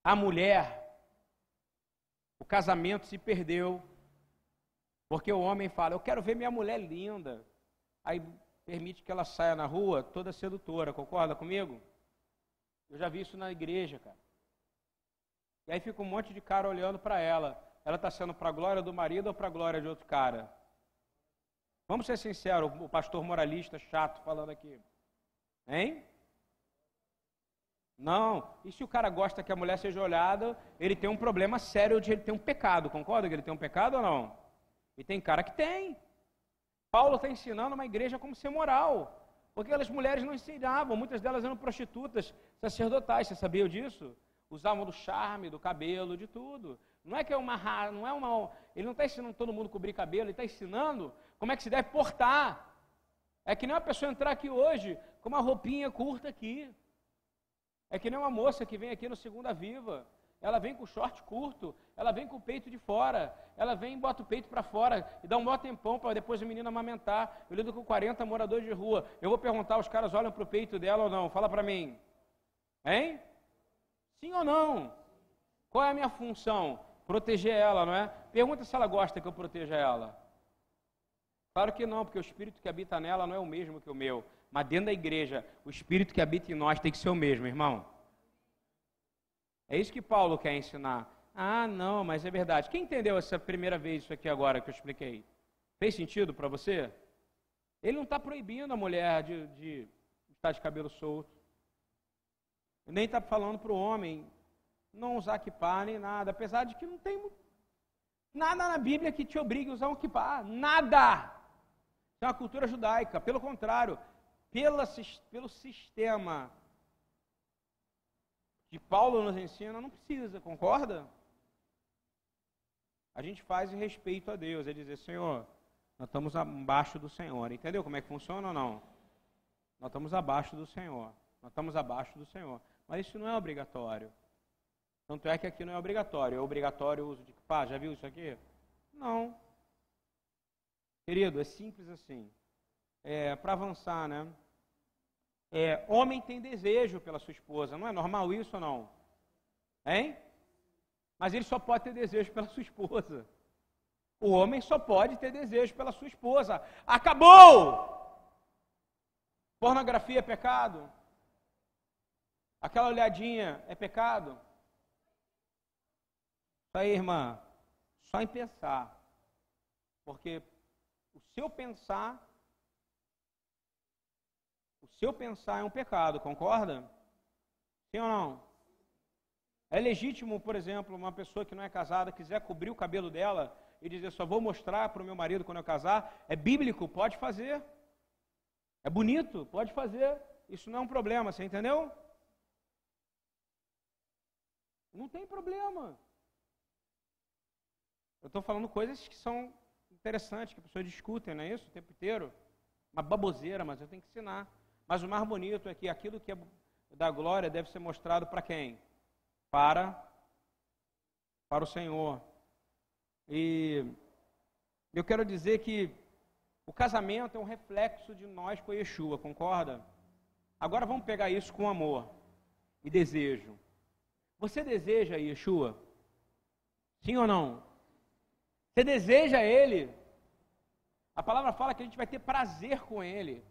A mulher, o casamento se perdeu, porque o homem fala: Eu quero ver minha mulher linda. Aí permite que ela saia na rua toda sedutora, concorda comigo? Eu já vi isso na igreja, cara. E aí fica um monte de cara olhando para ela. Ela está sendo para a glória do marido ou para a glória de outro cara? Vamos ser sinceros, o pastor moralista chato falando aqui. Hein? Não. E se o cara gosta que a mulher seja olhada, ele tem um problema sério de ele ter um pecado. Concorda que ele tem um pecado ou não? E tem cara que tem. Paulo está ensinando uma igreja como ser moral. Porque aquelas mulheres não ensinavam, muitas delas eram prostitutas sacerdotais, você sabia disso? Usavam do charme, do cabelo, de tudo. Não é que é uma não é uma. Ele não está ensinando todo mundo a cobrir cabelo, ele está ensinando como é que se deve portar. É que nem uma pessoa entrar aqui hoje com uma roupinha curta aqui. É que nem uma moça que vem aqui no Segunda Viva. Ela vem com short curto, ela vem com o peito de fora, ela vem e bota o peito para fora e dá um maior tempão para depois o menino amamentar. Eu lido com 40 moradores de rua. Eu vou perguntar, os caras olham para o peito dela ou não? Fala para mim. Hein? Sim ou não? Qual é a minha função? Proteger ela, não é? Pergunta se ela gosta que eu proteja ela. Claro que não, porque o espírito que habita nela não é o mesmo que o meu. Mas dentro da igreja, o espírito que habita em nós tem que ser o mesmo, irmão. É isso que Paulo quer ensinar. Ah, não, mas é verdade. Quem entendeu essa primeira vez isso aqui agora que eu expliquei? Fez sentido para você? Ele não está proibindo a mulher de, de, estar de cabelo solto. Nem está falando para o homem não usar kippah nem nada. Apesar de que não tem nada na Bíblia que te obrigue a usar um kippah. Nada! é uma cultura judaica. Pelo contrário, pela, pelo sistema que Paulo nos ensina, não precisa, concorda? A gente faz em respeito a Deus, é dizer, Senhor, nós estamos abaixo do Senhor. Entendeu como é que funciona ou não? Nós estamos abaixo do Senhor. Nós estamos abaixo do Senhor. Mas isso não é obrigatório. Tanto é que aqui não é obrigatório. É obrigatório o uso de. Pá, já viu isso aqui? Não. Querido, é simples assim. É, Para avançar, né? É, homem tem desejo pela sua esposa. Não é normal isso ou não? Hein? Mas ele só pode ter desejo pela sua esposa. O homem só pode ter desejo pela sua esposa. Acabou! Pornografia é pecado? Aquela olhadinha é pecado? Isso aí, irmã, só em pensar. Porque o seu pensar, o seu pensar é um pecado, concorda? Sim ou não? É legítimo, por exemplo, uma pessoa que não é casada quiser cobrir o cabelo dela e dizer só vou mostrar para o meu marido quando eu casar. É bíblico, pode fazer. É bonito, pode fazer. Isso não é um problema, você entendeu? Não tem problema. Eu estou falando coisas que são interessante que as pessoas discutem, não é isso? O tempo inteiro. Uma baboseira, mas eu tenho que ensinar. Mas o mais bonito é que aquilo que é da glória deve ser mostrado para quem? Para para o Senhor. E eu quero dizer que o casamento é um reflexo de nós com Yeshua, concorda? Agora vamos pegar isso com amor e desejo. Você deseja Yeshua? Sim ou não? Você deseja Ele. A palavra fala que a gente vai ter prazer com Ele.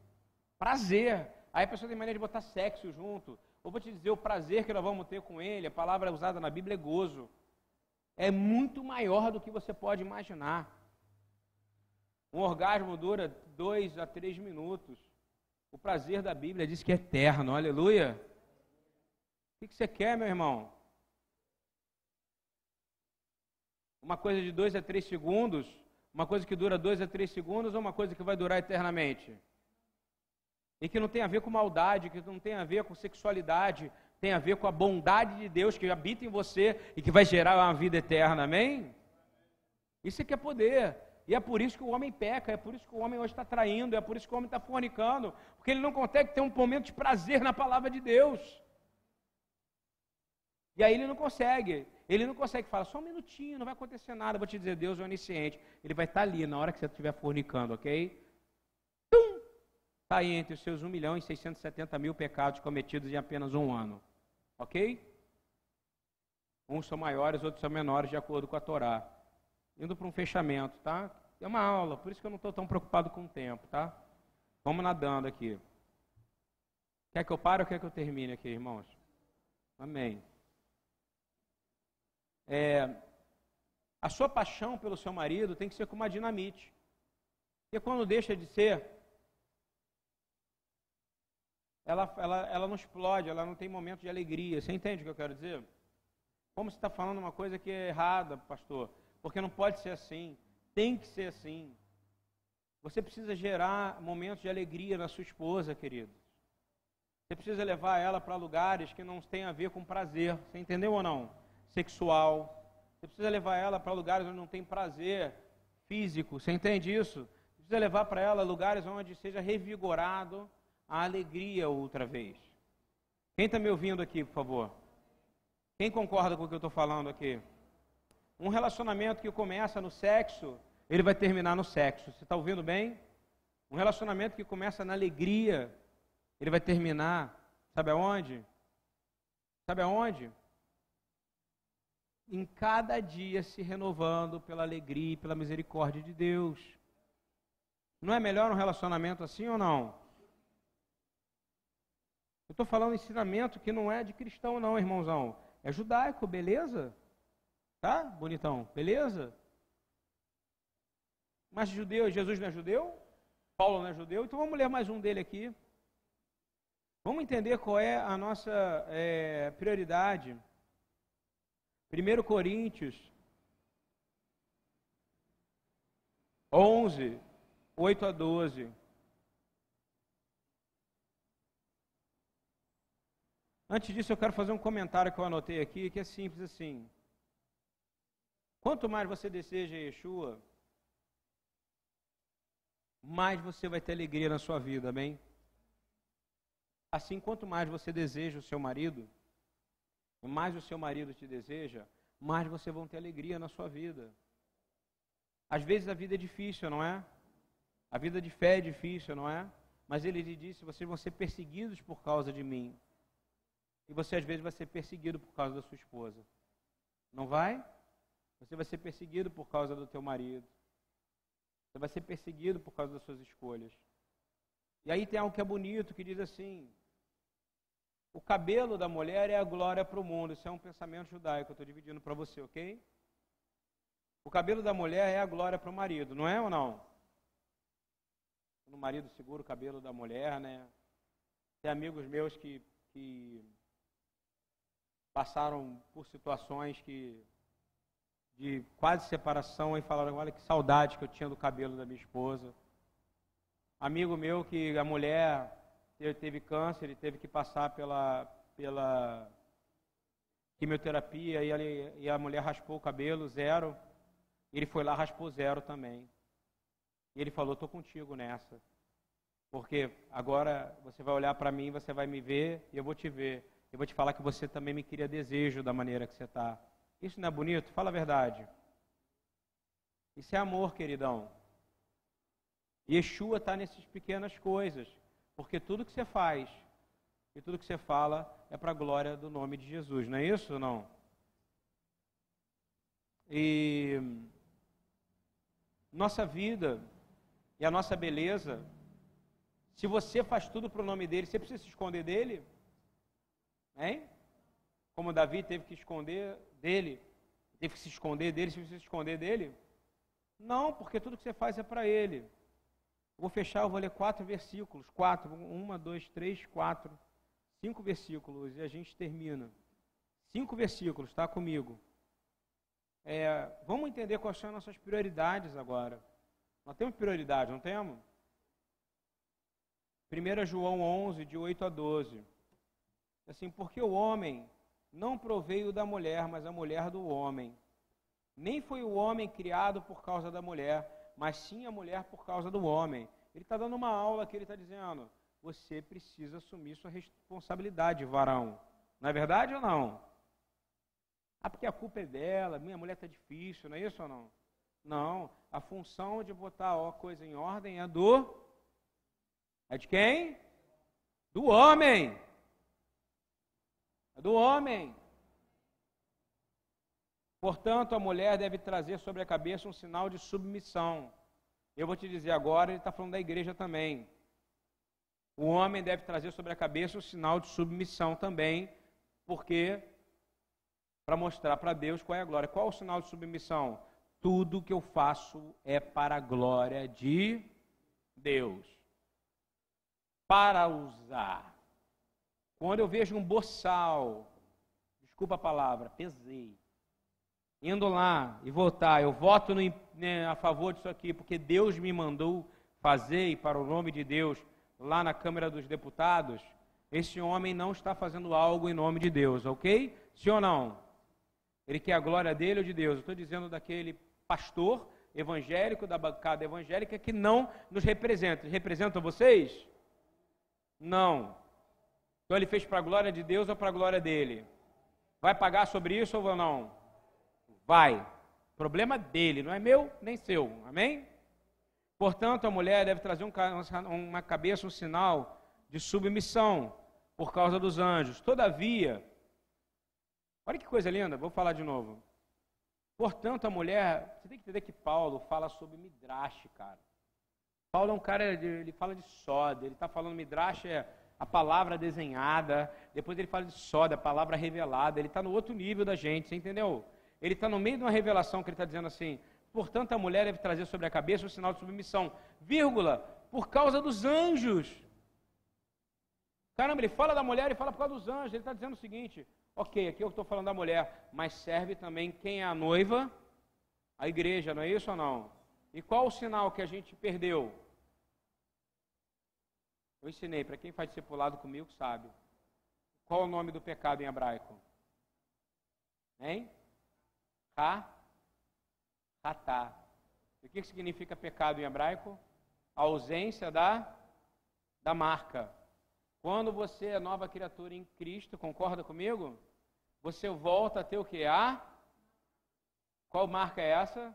Prazer. Aí a pessoa tem maneira de botar sexo junto. Ou vou te dizer, o prazer que nós vamos ter com ele, a palavra usada na Bíblia é gozo. É muito maior do que você pode imaginar. Um orgasmo dura dois a três minutos. O prazer da Bíblia diz que é eterno, aleluia. O que você quer, meu irmão? Uma coisa de dois a três segundos? Uma coisa que dura dois a três segundos ou uma coisa que vai durar eternamente? E que não tem a ver com maldade, que não tem a ver com sexualidade, tem a ver com a bondade de Deus que habita em você e que vai gerar uma vida eterna, amém? Isso é que é poder. E é por isso que o homem peca, é por isso que o homem hoje está traindo, é por isso que o homem está fornicando, porque ele não consegue ter um momento de prazer na palavra de Deus. E aí ele não consegue. Ele não consegue falar, só um minutinho, não vai acontecer nada. Vou te dizer, Deus é onisciente. Ele vai estar ali na hora que você estiver fornicando, ok? Está aí entre os seus 1 milhão e 670 mil pecados cometidos em apenas um ano. Ok? Uns são maiores, outros são menores, de acordo com a Torá. Indo para um fechamento, tá? É uma aula, por isso que eu não estou tão preocupado com o tempo, tá? Vamos nadando aqui. Quer que eu pare ou quer que eu termine aqui, irmãos? Amém é, a sua paixão pelo seu marido tem que ser como uma dinamite. Porque quando deixa de ser, ela, ela, ela não explode, ela não tem momento de alegria. Você entende o que eu quero dizer? Como você está falando uma coisa que é errada, pastor? Porque não pode ser assim. Tem que ser assim. Você precisa gerar momentos de alegria na sua esposa, querido. Você precisa levar ela para lugares que não têm a ver com prazer. Você entendeu ou não? sexual. Você precisa levar ela para lugares onde não tem prazer físico. Você entende isso? Você precisa levar para ela lugares onde seja revigorado a alegria outra vez. Quem está me ouvindo aqui, por favor? Quem concorda com o que eu estou falando aqui? Um relacionamento que começa no sexo, ele vai terminar no sexo. Você está ouvindo bem? Um relacionamento que começa na alegria, ele vai terminar, sabe aonde? Sabe aonde? em cada dia se renovando pela alegria e pela misericórdia de Deus. Não é melhor um relacionamento assim ou não? Eu estou falando ensinamento que não é de cristão, não, irmãozão. É judaico, beleza? Tá? Bonitão, beleza? Mas judeu, Jesus não é judeu? Paulo não é judeu? Então vamos ler mais um dele aqui. Vamos entender qual é a nossa é, prioridade. 1 Coríntios 11, 8 a 12. Antes disso, eu quero fazer um comentário que eu anotei aqui, que é simples assim. Quanto mais você deseja Yeshua, mais você vai ter alegria na sua vida, amém? Assim, quanto mais você deseja o seu marido, mais o seu marido te deseja, mais você vão ter alegria na sua vida. Às vezes a vida é difícil, não é? A vida de fé é difícil, não é? Mas ele lhe disse: vocês vão ser perseguidos por causa de mim. E você às vezes vai ser perseguido por causa da sua esposa. Não vai? Você vai ser perseguido por causa do teu marido. Você vai ser perseguido por causa das suas escolhas. E aí tem algo que é bonito que diz assim: o cabelo da mulher é a glória para o mundo. Isso é um pensamento judaico, eu estou dividindo para você, ok? O cabelo da mulher é a glória para o marido, não é ou não? O marido segura o cabelo da mulher, né? Tem amigos meus que, que passaram por situações que de quase separação e falaram, olha que saudade que eu tinha do cabelo da minha esposa. Amigo meu que a mulher teve câncer, ele teve que passar pela, pela quimioterapia e, ele, e a mulher raspou o cabelo, zero. Ele foi lá, raspou zero também. E ele falou: Estou contigo nessa. Porque agora você vai olhar para mim, você vai me ver e eu vou te ver. Eu vou te falar que você também me queria desejo da maneira que você está. Isso não é bonito? Fala a verdade. Isso é amor, queridão. Yeshua está nessas pequenas coisas. Porque tudo que você faz e tudo que você fala é para a glória do nome de Jesus, não é isso ou não? E nossa vida e a nossa beleza Se você faz tudo para o nome dele, você precisa se esconder dele? Hein? Como Davi teve que esconder dele, teve que se esconder dele, você precisa se esconder dele? Não, porque tudo que você faz é para ele. Vou fechar, eu vou ler quatro versículos. Quatro. Uma, dois, três, quatro. Cinco versículos e a gente termina. Cinco versículos, está comigo. É, vamos entender quais são as nossas prioridades agora. Nós temos prioridade, não temos? 1 João 11, de 8 a 12. Assim, porque o homem não proveio da mulher, mas a mulher do homem. Nem foi o homem criado por causa da mulher, mas sim a mulher por causa do homem. Ele está dando uma aula que ele está dizendo: você precisa assumir sua responsabilidade, varão. Não é verdade ou não? Ah, porque a culpa é dela, minha mulher está difícil, não é isso ou não? Não, a função de botar a coisa em ordem é do. É de quem? Do homem. Do homem. Portanto, a mulher deve trazer sobre a cabeça um sinal de submissão. Eu vou te dizer agora, ele está falando da igreja também. O homem deve trazer sobre a cabeça um sinal de submissão também, porque para mostrar para Deus qual é a glória. Qual é o sinal de submissão? Tudo que eu faço é para a glória de Deus. Para usar. Quando eu vejo um boçal, desculpa a palavra, pesei indo lá e votar, eu voto no, né, a favor disso aqui, porque Deus me mandou fazer e para o nome de Deus lá na Câmara dos Deputados, esse homem não está fazendo algo em nome de Deus, ok? Sim ou não? Ele quer a glória dele ou de Deus? Eu estou dizendo daquele pastor evangélico, da bancada evangélica, que não nos representa. Representam vocês? Não. Então ele fez para a glória de Deus ou para a glória dele? Vai pagar sobre isso ou não? Vai. Problema dele, não é meu nem seu. Amém? Portanto, a mulher deve trazer um, uma cabeça, um sinal de submissão por causa dos anjos. Todavia, olha que coisa linda, vou falar de novo. Portanto, a mulher, você tem que entender que Paulo fala sobre midrash, cara. Paulo é um cara, ele fala de soda, ele está falando midrash é a palavra desenhada, depois ele fala de soda, palavra revelada, ele está no outro nível da gente, você entendeu? Ele está no meio de uma revelação que ele está dizendo assim: portanto, a mulher deve trazer sobre a cabeça o sinal de submissão, vírgula, por causa dos anjos. Caramba, ele fala da mulher e fala por causa dos anjos. Ele está dizendo o seguinte: ok, aqui eu estou falando da mulher, mas serve também quem é a noiva? A igreja, não é isso ou não? E qual o sinal que a gente perdeu? Eu ensinei, para quem faz discipulado comigo sabe. Qual o nome do pecado em hebraico? Hein? Ha, hatá. O que significa pecado em hebraico? A ausência da, da marca. Quando você é nova criatura em Cristo, concorda comigo? Você volta a ter o que? A? Qual marca é essa?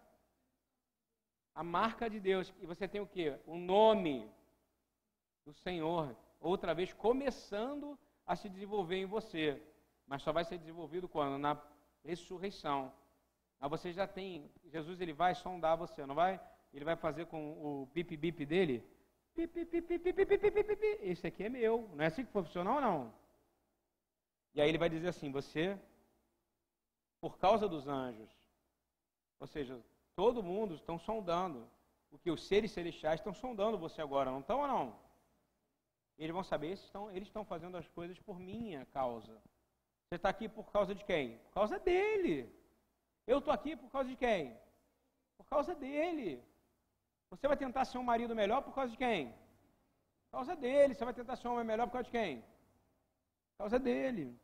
A marca de Deus. E você tem o que? O nome do Senhor. Outra vez começando a se desenvolver em você. Mas só vai ser desenvolvido quando? Na ressurreição. Mas você já tem, Jesus ele vai sondar você, não vai? Ele vai fazer com o bip bip dele. Bip, bip, bip, Esse aqui é meu. Não é assim que funciona ou não? E aí ele vai dizer assim: você, por causa dos anjos, ou seja, todo mundo estão sondando. O que os seres celestiais estão sondando você agora, não estão ou não? Eles vão saber se estão, eles estão fazendo as coisas por minha causa. Você está aqui por causa de quem? Por causa dele. Eu estou aqui por causa de quem? Por causa dele. Você vai tentar ser um marido melhor por causa de quem? Por causa dele. Você vai tentar ser um homem melhor por causa de quem? Por causa dele.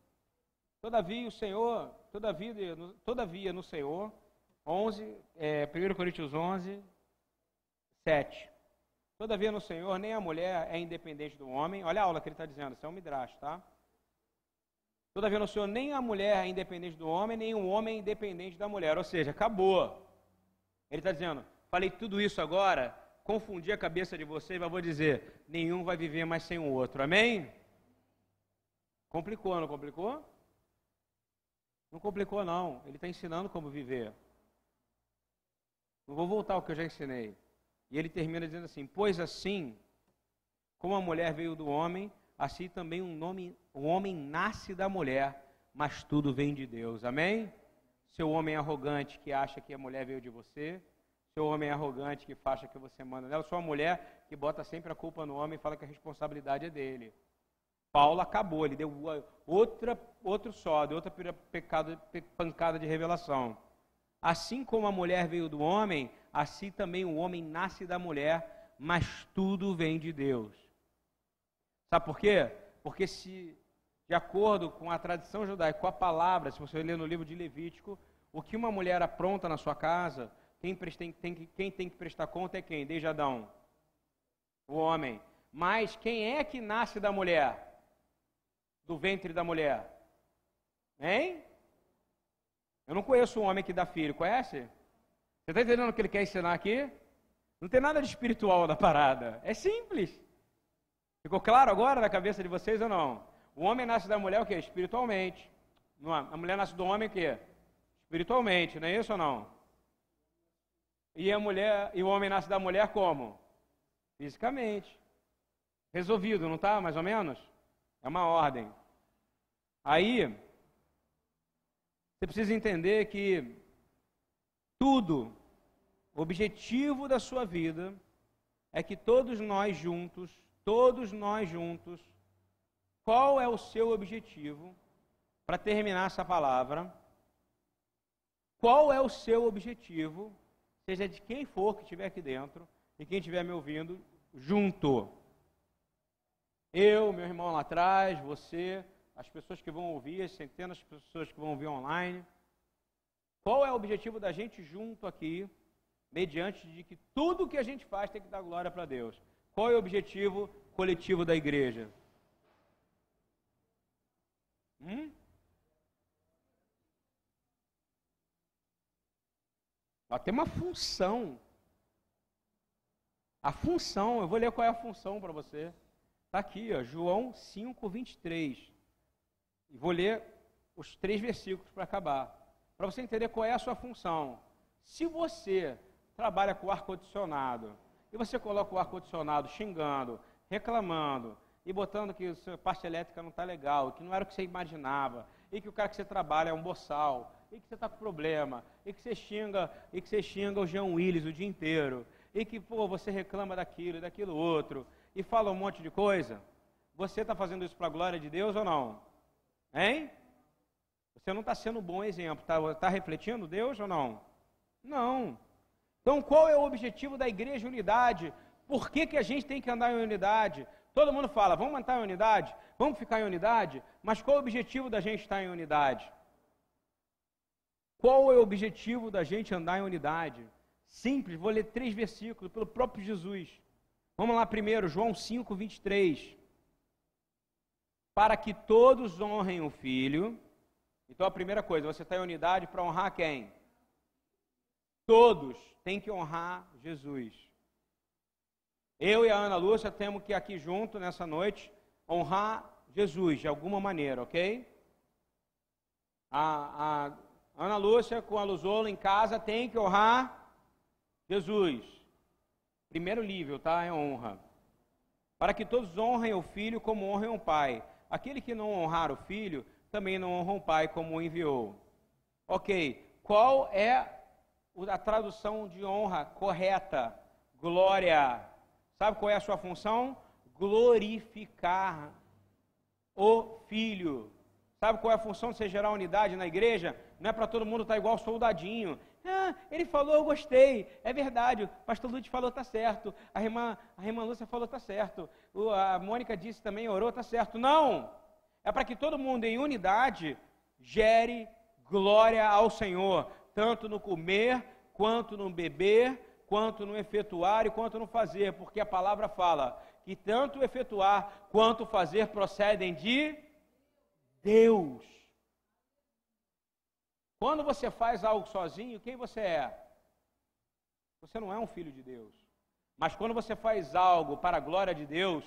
Todavia, o Senhor, todavia, todavia no Senhor, 11, é, 1 Coríntios 11, 7. Todavia no Senhor, nem a mulher é independente do homem. Olha a aula que ele está dizendo, isso é um midrash, tá? Todavia, no Senhor, nem a mulher é independente do homem, nem o homem é independente da mulher. Ou seja, acabou. Ele está dizendo, falei tudo isso agora, confundi a cabeça de vocês, mas vou dizer, nenhum vai viver mais sem o outro. Amém? Complicou, não complicou? Não complicou, não. Ele está ensinando como viver. Não vou voltar ao que eu já ensinei. E ele termina dizendo assim: Pois assim, como a mulher veio do homem, assim também um nome, o homem nasce da mulher, mas tudo vem de Deus. Amém? Seu homem arrogante que acha que a mulher veio de você, seu homem arrogante que acha que você manda nela, sua mulher que bota sempre a culpa no homem e fala que a responsabilidade é dele. Paulo acabou, ele deu outra, outro só, deu outra pecado, pancada de revelação. Assim como a mulher veio do homem, assim também o homem nasce da mulher, mas tudo vem de Deus. Sabe por quê? Porque se, de acordo com a tradição judaica, com a palavra, se você ler no livro de Levítico, o que uma mulher apronta na sua casa, quem tem, quem tem que prestar conta é quem? Desde Adão. O homem. Mas quem é que nasce da mulher? Do ventre da mulher? Hein? Eu não conheço um homem que dá filho, conhece? Você está entendendo o que ele quer ensinar aqui? Não tem nada de espiritual da parada. É simples. Ficou claro agora na cabeça de vocês ou não? O homem nasce da mulher o quê? Espiritualmente. A mulher nasce do homem o quê? Espiritualmente, não é isso ou não? E a mulher, e o homem nasce da mulher como? Fisicamente. Resolvido, não está? Mais ou menos? É uma ordem. Aí, você precisa entender que tudo, o objetivo da sua vida é que todos nós juntos, todos nós juntos, qual é o seu objetivo? Para terminar essa palavra, qual é o seu objetivo, seja de quem for que estiver aqui dentro e quem estiver me ouvindo, junto. Eu, meu irmão lá atrás, você, as pessoas que vão ouvir, as centenas de pessoas que vão ouvir online. Qual é o objetivo da gente junto aqui, mediante de que tudo que a gente faz tem que dar glória para Deus? Qual é o objetivo coletivo da igreja? Hum? Ela tem uma função. A função, eu vou ler qual é a função para você. Está aqui, ó, João 5, 23. E vou ler os três versículos para acabar, para você entender qual é a sua função. Se você trabalha com ar-condicionado e você coloca o ar-condicionado xingando, reclamando e botando que a parte elétrica não está legal, que não era o que você imaginava, e que o cara que você trabalha é um boçal, e que você está com problema, e que você xinga, e que você xinga o Jean Willis o dia inteiro, e que pô, você reclama daquilo e daquilo outro, e fala um monte de coisa, você está fazendo isso para a glória de Deus ou não? Hein? Você não está sendo um bom exemplo. Está tá refletindo Deus ou não? Não. Então, qual é o objetivo da igreja unidade? Por que, que a gente tem que andar em unidade? Todo mundo fala, vamos andar em unidade? Vamos ficar em unidade? Mas qual é o objetivo da gente estar em unidade? Qual é o objetivo da gente andar em unidade? Simples, vou ler três versículos pelo próprio Jesus. Vamos lá primeiro, João 5, 23 para que todos honrem o Filho. Então a primeira coisa, você está em unidade para honrar quem? Todos têm que honrar Jesus. Eu e a Ana Lúcia temos que aqui junto nessa noite honrar Jesus de alguma maneira, ok? A, a Ana Lúcia com a Luzola em casa tem que honrar Jesus. Primeiro nível, tá? É honra. Para que todos honrem o filho como honrem o pai. Aquele que não honrar o filho, também não honra o pai como o enviou. Ok, qual é a tradução de honra correta? Glória. Sabe qual é a sua função? Glorificar o filho. Sabe qual é a função de você gerar unidade na igreja? Não é para todo mundo estar igual soldadinho. Ah, ele falou, eu gostei. É verdade. O pastor Lute falou, está certo. A irmã, a irmã Lúcia falou, está certo. O, a Mônica disse também, orou, está certo. Não. É para que todo mundo em unidade gere glória ao Senhor, tanto no comer, quanto no beber, quanto no efetuar e quanto no fazer, porque a palavra fala que tanto efetuar quanto fazer procedem de Deus. Quando você faz algo sozinho, quem você é? Você não é um filho de Deus. Mas quando você faz algo para a glória de Deus,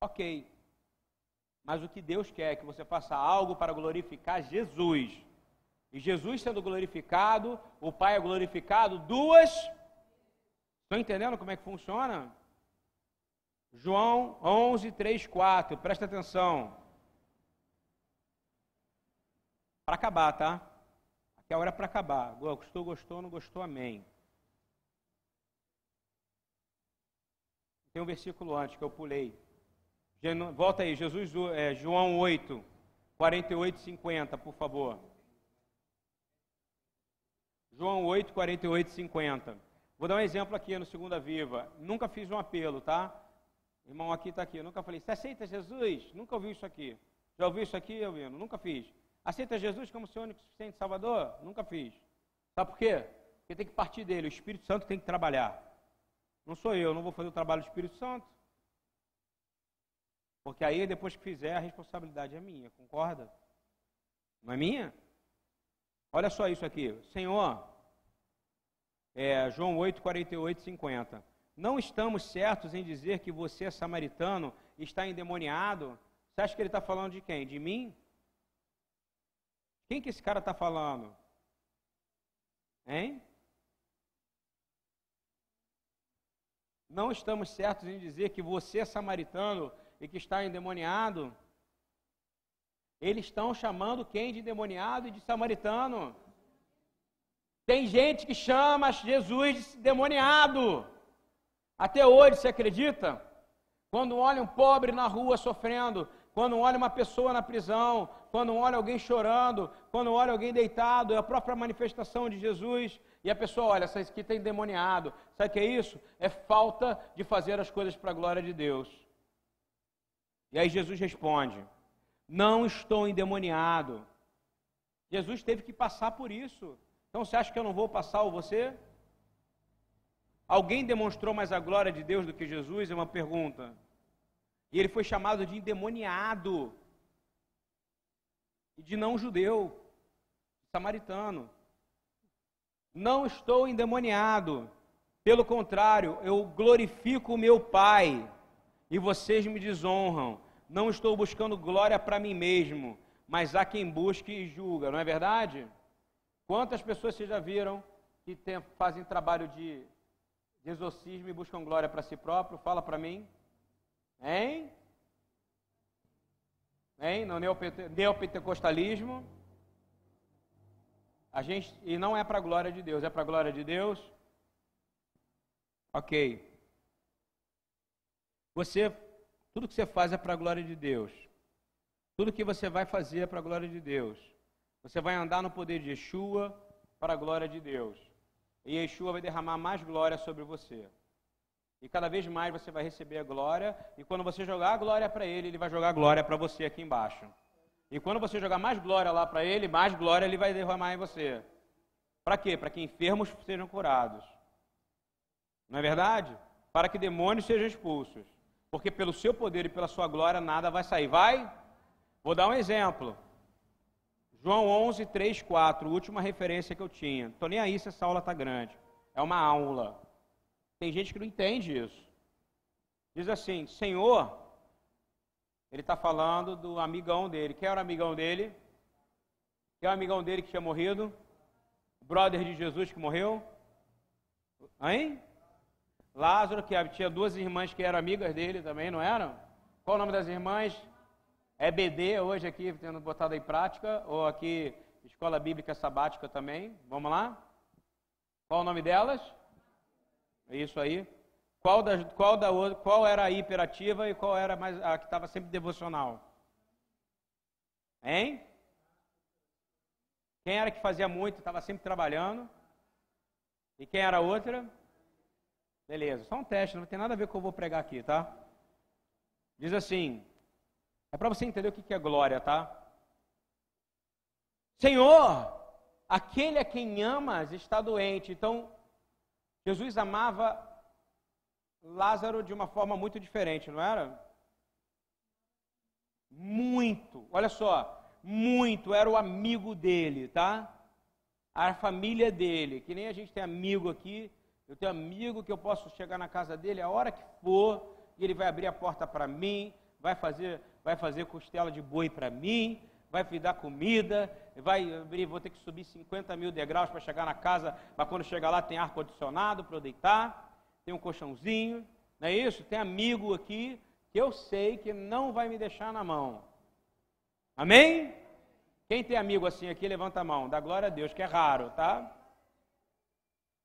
ok. Mas o que Deus quer é que você faça algo para glorificar Jesus. E Jesus sendo glorificado, o Pai é glorificado, duas. Estão entendendo como é que funciona? João 11, 3, 4. Presta atenção. Para acabar, tá? Aqui é a hora para acabar. Gostou, gostou, não gostou, amém. Tem um versículo antes que eu pulei. Volta aí, Jesus, é, João 8, 48 e 50, por favor. João 8, 48 e 50. Vou dar um exemplo aqui no Segunda Viva. Nunca fiz um apelo, tá? Irmão aqui está aqui. Eu nunca falei, você aceita Jesus? Nunca ouviu isso aqui. Já ouviu isso aqui, Elvino? Nunca fiz. Aceita Jesus como seu único suficiente Salvador? Nunca fiz. Sabe por quê? Porque tem que partir dele. O Espírito Santo tem que trabalhar. Não sou eu, não vou fazer o trabalho do Espírito Santo. Porque aí, depois que fizer, a responsabilidade é minha, concorda? Não é minha? Olha só isso aqui. Senhor, é, João 8, 48 50. Não estamos certos em dizer que você é samaritano está endemoniado? Você acha que ele está falando de quem? De mim? Quem que esse cara está falando? Hein? Não estamos certos em dizer que você é samaritano e que está endemoniado? Eles estão chamando quem de endemoniado e de samaritano? Tem gente que chama Jesus de demoniado. Até hoje, você acredita? Quando olha um pobre na rua sofrendo, quando olha uma pessoa na prisão, quando olha alguém chorando, quando olha alguém deitado, é a própria manifestação de Jesus. E a pessoa olha, essa aqui está endemoniado. Sabe o que é isso? É falta de fazer as coisas para a glória de Deus. E aí Jesus responde: Não estou endemoniado. Jesus teve que passar por isso. Então você acha que eu não vou passar ou você? Alguém demonstrou mais a glória de Deus do que Jesus? É uma pergunta. E ele foi chamado de endemoniado e de não judeu, samaritano. Não estou endemoniado. Pelo contrário, eu glorifico o meu Pai e vocês me desonram. Não estou buscando glória para mim mesmo, mas há quem busque e julga, não é verdade? Quantas pessoas vocês já viram que tem, fazem trabalho de, de exorcismo e buscam glória para si próprio? Fala para mim. Hein? Hein? No neopentecostalismo. A gente, e não é para a glória de Deus, é para a glória de Deus? Ok. Você, tudo que você faz é para a glória de Deus. Tudo que você vai fazer é para a glória de Deus. Você vai andar no poder de Yeshua para a glória de Deus. E Yeshua vai derramar mais glória sobre você. E cada vez mais você vai receber a glória. E quando você jogar a glória para Ele, Ele vai jogar a glória para você aqui embaixo. E quando você jogar mais glória lá para Ele, mais glória Ele vai derramar em você. Para quê? Para que enfermos sejam curados. Não é verdade? Para que demônios sejam expulsos. Porque pelo seu poder e pela sua glória nada vai sair. Vai? Vou dar um exemplo. João 11, 3, 4, última referência que eu tinha. Estou nem aí se essa aula está grande. É uma aula. Tem gente que não entende isso. Diz assim: Senhor, ele está falando do amigão dele. Quem era o amigão dele? Quem é o amigão dele que tinha morrido? O brother de Jesus que morreu? Hein? Lázaro, que tinha duas irmãs que eram amigas dele também, não eram? Qual o nome das irmãs? É BD hoje aqui, tendo botado em prática, ou aqui Escola Bíblica Sabática também. Vamos lá? Qual o nome delas? É isso aí. Qual, das, qual, da, qual era a hiperativa e qual era mais, a que estava sempre devocional? Hein? Quem era que fazia muito, estava sempre trabalhando? E quem era a outra? Beleza, só um teste, não tem nada a ver com o que eu vou pregar aqui, tá? Diz assim: é para você entender o que é glória, tá? Senhor, aquele a quem amas está doente. Então, Jesus amava Lázaro de uma forma muito diferente, não era? Muito, olha só, muito, era o amigo dele, tá? A família dele, que nem a gente tem amigo aqui, eu tenho amigo que eu posso chegar na casa dele a hora que for, e ele vai abrir a porta para mim, vai fazer vai fazer costela de boi para mim, vai me dar comida, vai abrir, vou ter que subir 50 mil degraus para chegar na casa, mas quando chegar lá tem ar-condicionado para eu deitar, tem um colchãozinho, Não é isso? Tem amigo aqui que eu sei que não vai me deixar na mão. Amém? Quem tem amigo assim aqui, levanta a mão. Dá glória a Deus, que é raro, tá?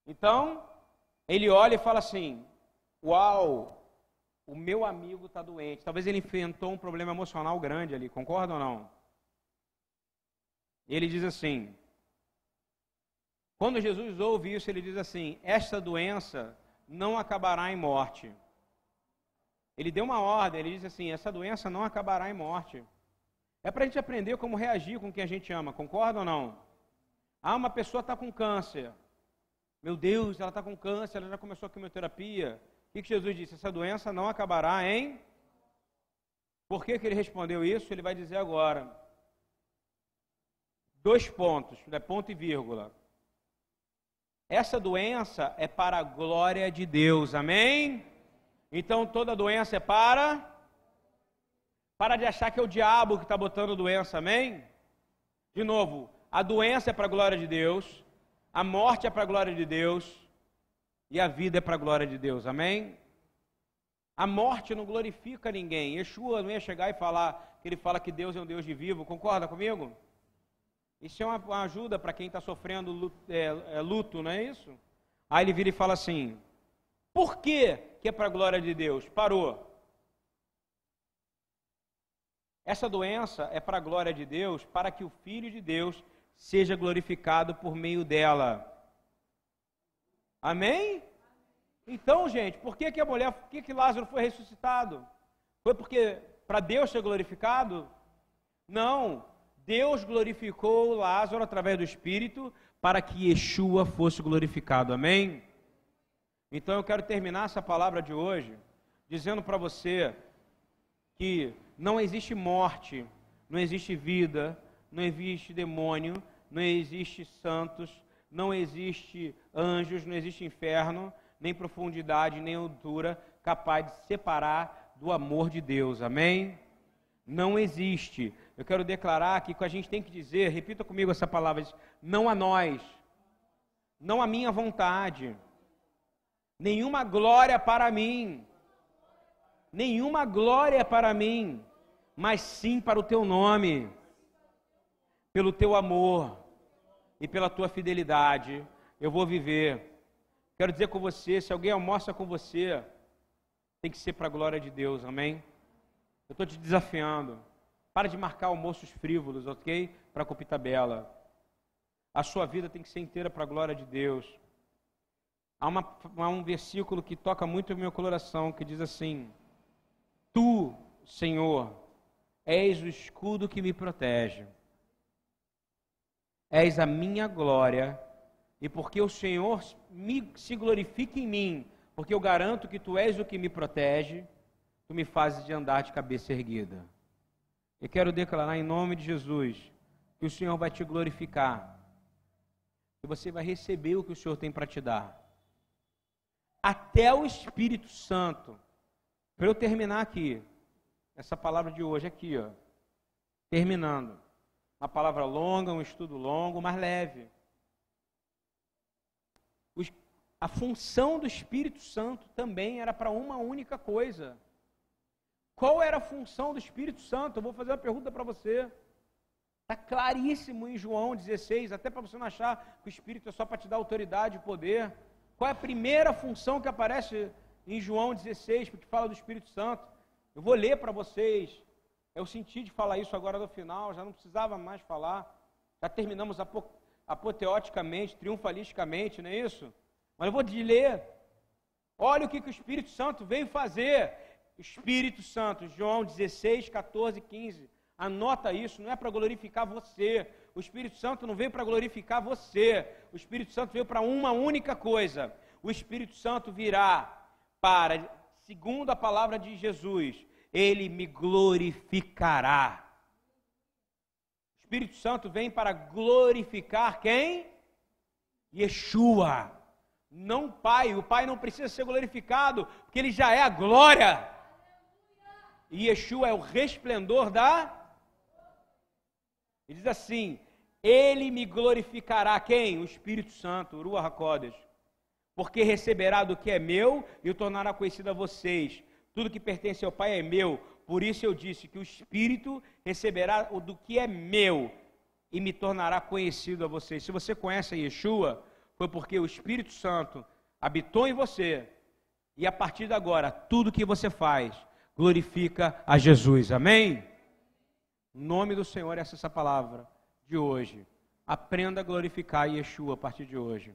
Então, ele olha e fala assim: Uau, o meu amigo está doente. Talvez ele enfrentou um problema emocional grande ali, concorda ou não? Ele diz assim: quando Jesus ouve isso, ele diz assim: Esta doença não acabará em morte. Ele deu uma ordem, ele diz assim: Essa doença não acabará em morte. É para a gente aprender como reagir com quem a gente ama, concorda ou não? Ah, uma pessoa está com câncer. Meu Deus, ela está com câncer, ela já começou a quimioterapia. O que, Jesus disse? Essa doença não acabará em. Por que, que ele respondeu isso? Ele vai dizer agora. Dois pontos, né? ponto e vírgula. Essa doença é para a glória de Deus, amém? Então toda doença é para. Para de achar que é o diabo que está botando doença, amém? De novo, a doença é para a glória de Deus, a morte é para a glória de Deus e a vida é para a glória de Deus. Amém? A morte não glorifica ninguém. Yeshua não ia chegar e falar que ele fala que Deus é um Deus de vivo. Concorda comigo? Isso é uma, ajuda para quem está sofrendo luto, é, é, luto, não é isso? Aí ele vira e fala assim: Por que, que é para a glória de Deus? Parou. Essa doença é para a glória de Deus, para que o Filho de Deus seja glorificado por meio dela. Amém? Então, gente, por que, que a mulher, por que, que Lázaro foi ressuscitado? Foi porque para Deus ser glorificado? Não. Deus glorificou Lázaro através do Espírito para que Yeshua fosse glorificado. Amém? Então eu quero terminar essa palavra de hoje dizendo para você que não existe morte, não existe vida, não existe demônio, não existe santos, não existe anjos, não existe inferno, nem profundidade, nem altura capaz de separar do amor de Deus. Amém? Não existe. Eu quero declarar aqui que a gente tem que dizer, repita comigo essa palavra, não a nós, não a minha vontade, nenhuma glória para mim, nenhuma glória para mim, mas sim para o teu nome pelo teu amor e pela tua fidelidade, eu vou viver. Quero dizer com você, se alguém almoça com você, tem que ser para a glória de Deus, amém? Eu estou te desafiando. Para de marcar almoços frívolos, ok? Para a tabela. A sua vida tem que ser inteira para a glória de Deus. Há, uma, há um versículo que toca muito o meu coração, que diz assim: Tu, Senhor, és o escudo que me protege és a minha glória, e porque o Senhor me, se glorifica em mim, porque eu garanto que tu és o que me protege, tu me fazes de andar de cabeça erguida. Eu quero declarar em nome de Jesus que o Senhor vai te glorificar, que você vai receber o que o Senhor tem para te dar. Até o Espírito Santo, para eu terminar aqui, essa palavra de hoje aqui, ó, terminando. Uma palavra longa, um estudo longo, mas leve. A função do Espírito Santo também era para uma única coisa. Qual era a função do Espírito Santo? Eu vou fazer uma pergunta para você. Está claríssimo em João 16, até para você não achar que o Espírito é só para te dar autoridade e poder. Qual é a primeira função que aparece em João 16, porque fala do Espírito Santo? Eu vou ler para vocês. Eu senti de falar isso agora no final, já não precisava mais falar. Já terminamos apoteoticamente, triunfalisticamente, não é isso? Mas eu vou te ler. Olha o que, que o Espírito Santo veio fazer. Espírito Santo, João 16, 14, 15. Anota isso, não é para glorificar você. O Espírito Santo não veio para glorificar você. O Espírito Santo veio para uma única coisa. O Espírito Santo virá para, segundo a palavra de Jesus, ele me glorificará. O Espírito Santo vem para glorificar quem? Yeshua. Não o Pai. O Pai não precisa ser glorificado, porque ele já é a glória. E Yeshua é o resplendor da. Ele diz assim: Ele me glorificará. Quem? O Espírito Santo, Ruach HaKodesh. Porque receberá do que é meu e o tornará conhecido a vocês. Tudo que pertence ao Pai é meu. Por isso eu disse que o Espírito receberá do que é meu e me tornará conhecido a vocês. Se você conhece a Yeshua, foi porque o Espírito Santo habitou em você. E a partir de agora, tudo que você faz glorifica a Jesus. Amém? O nome do Senhor, é essa palavra de hoje. Aprenda a glorificar Yeshua a partir de hoje.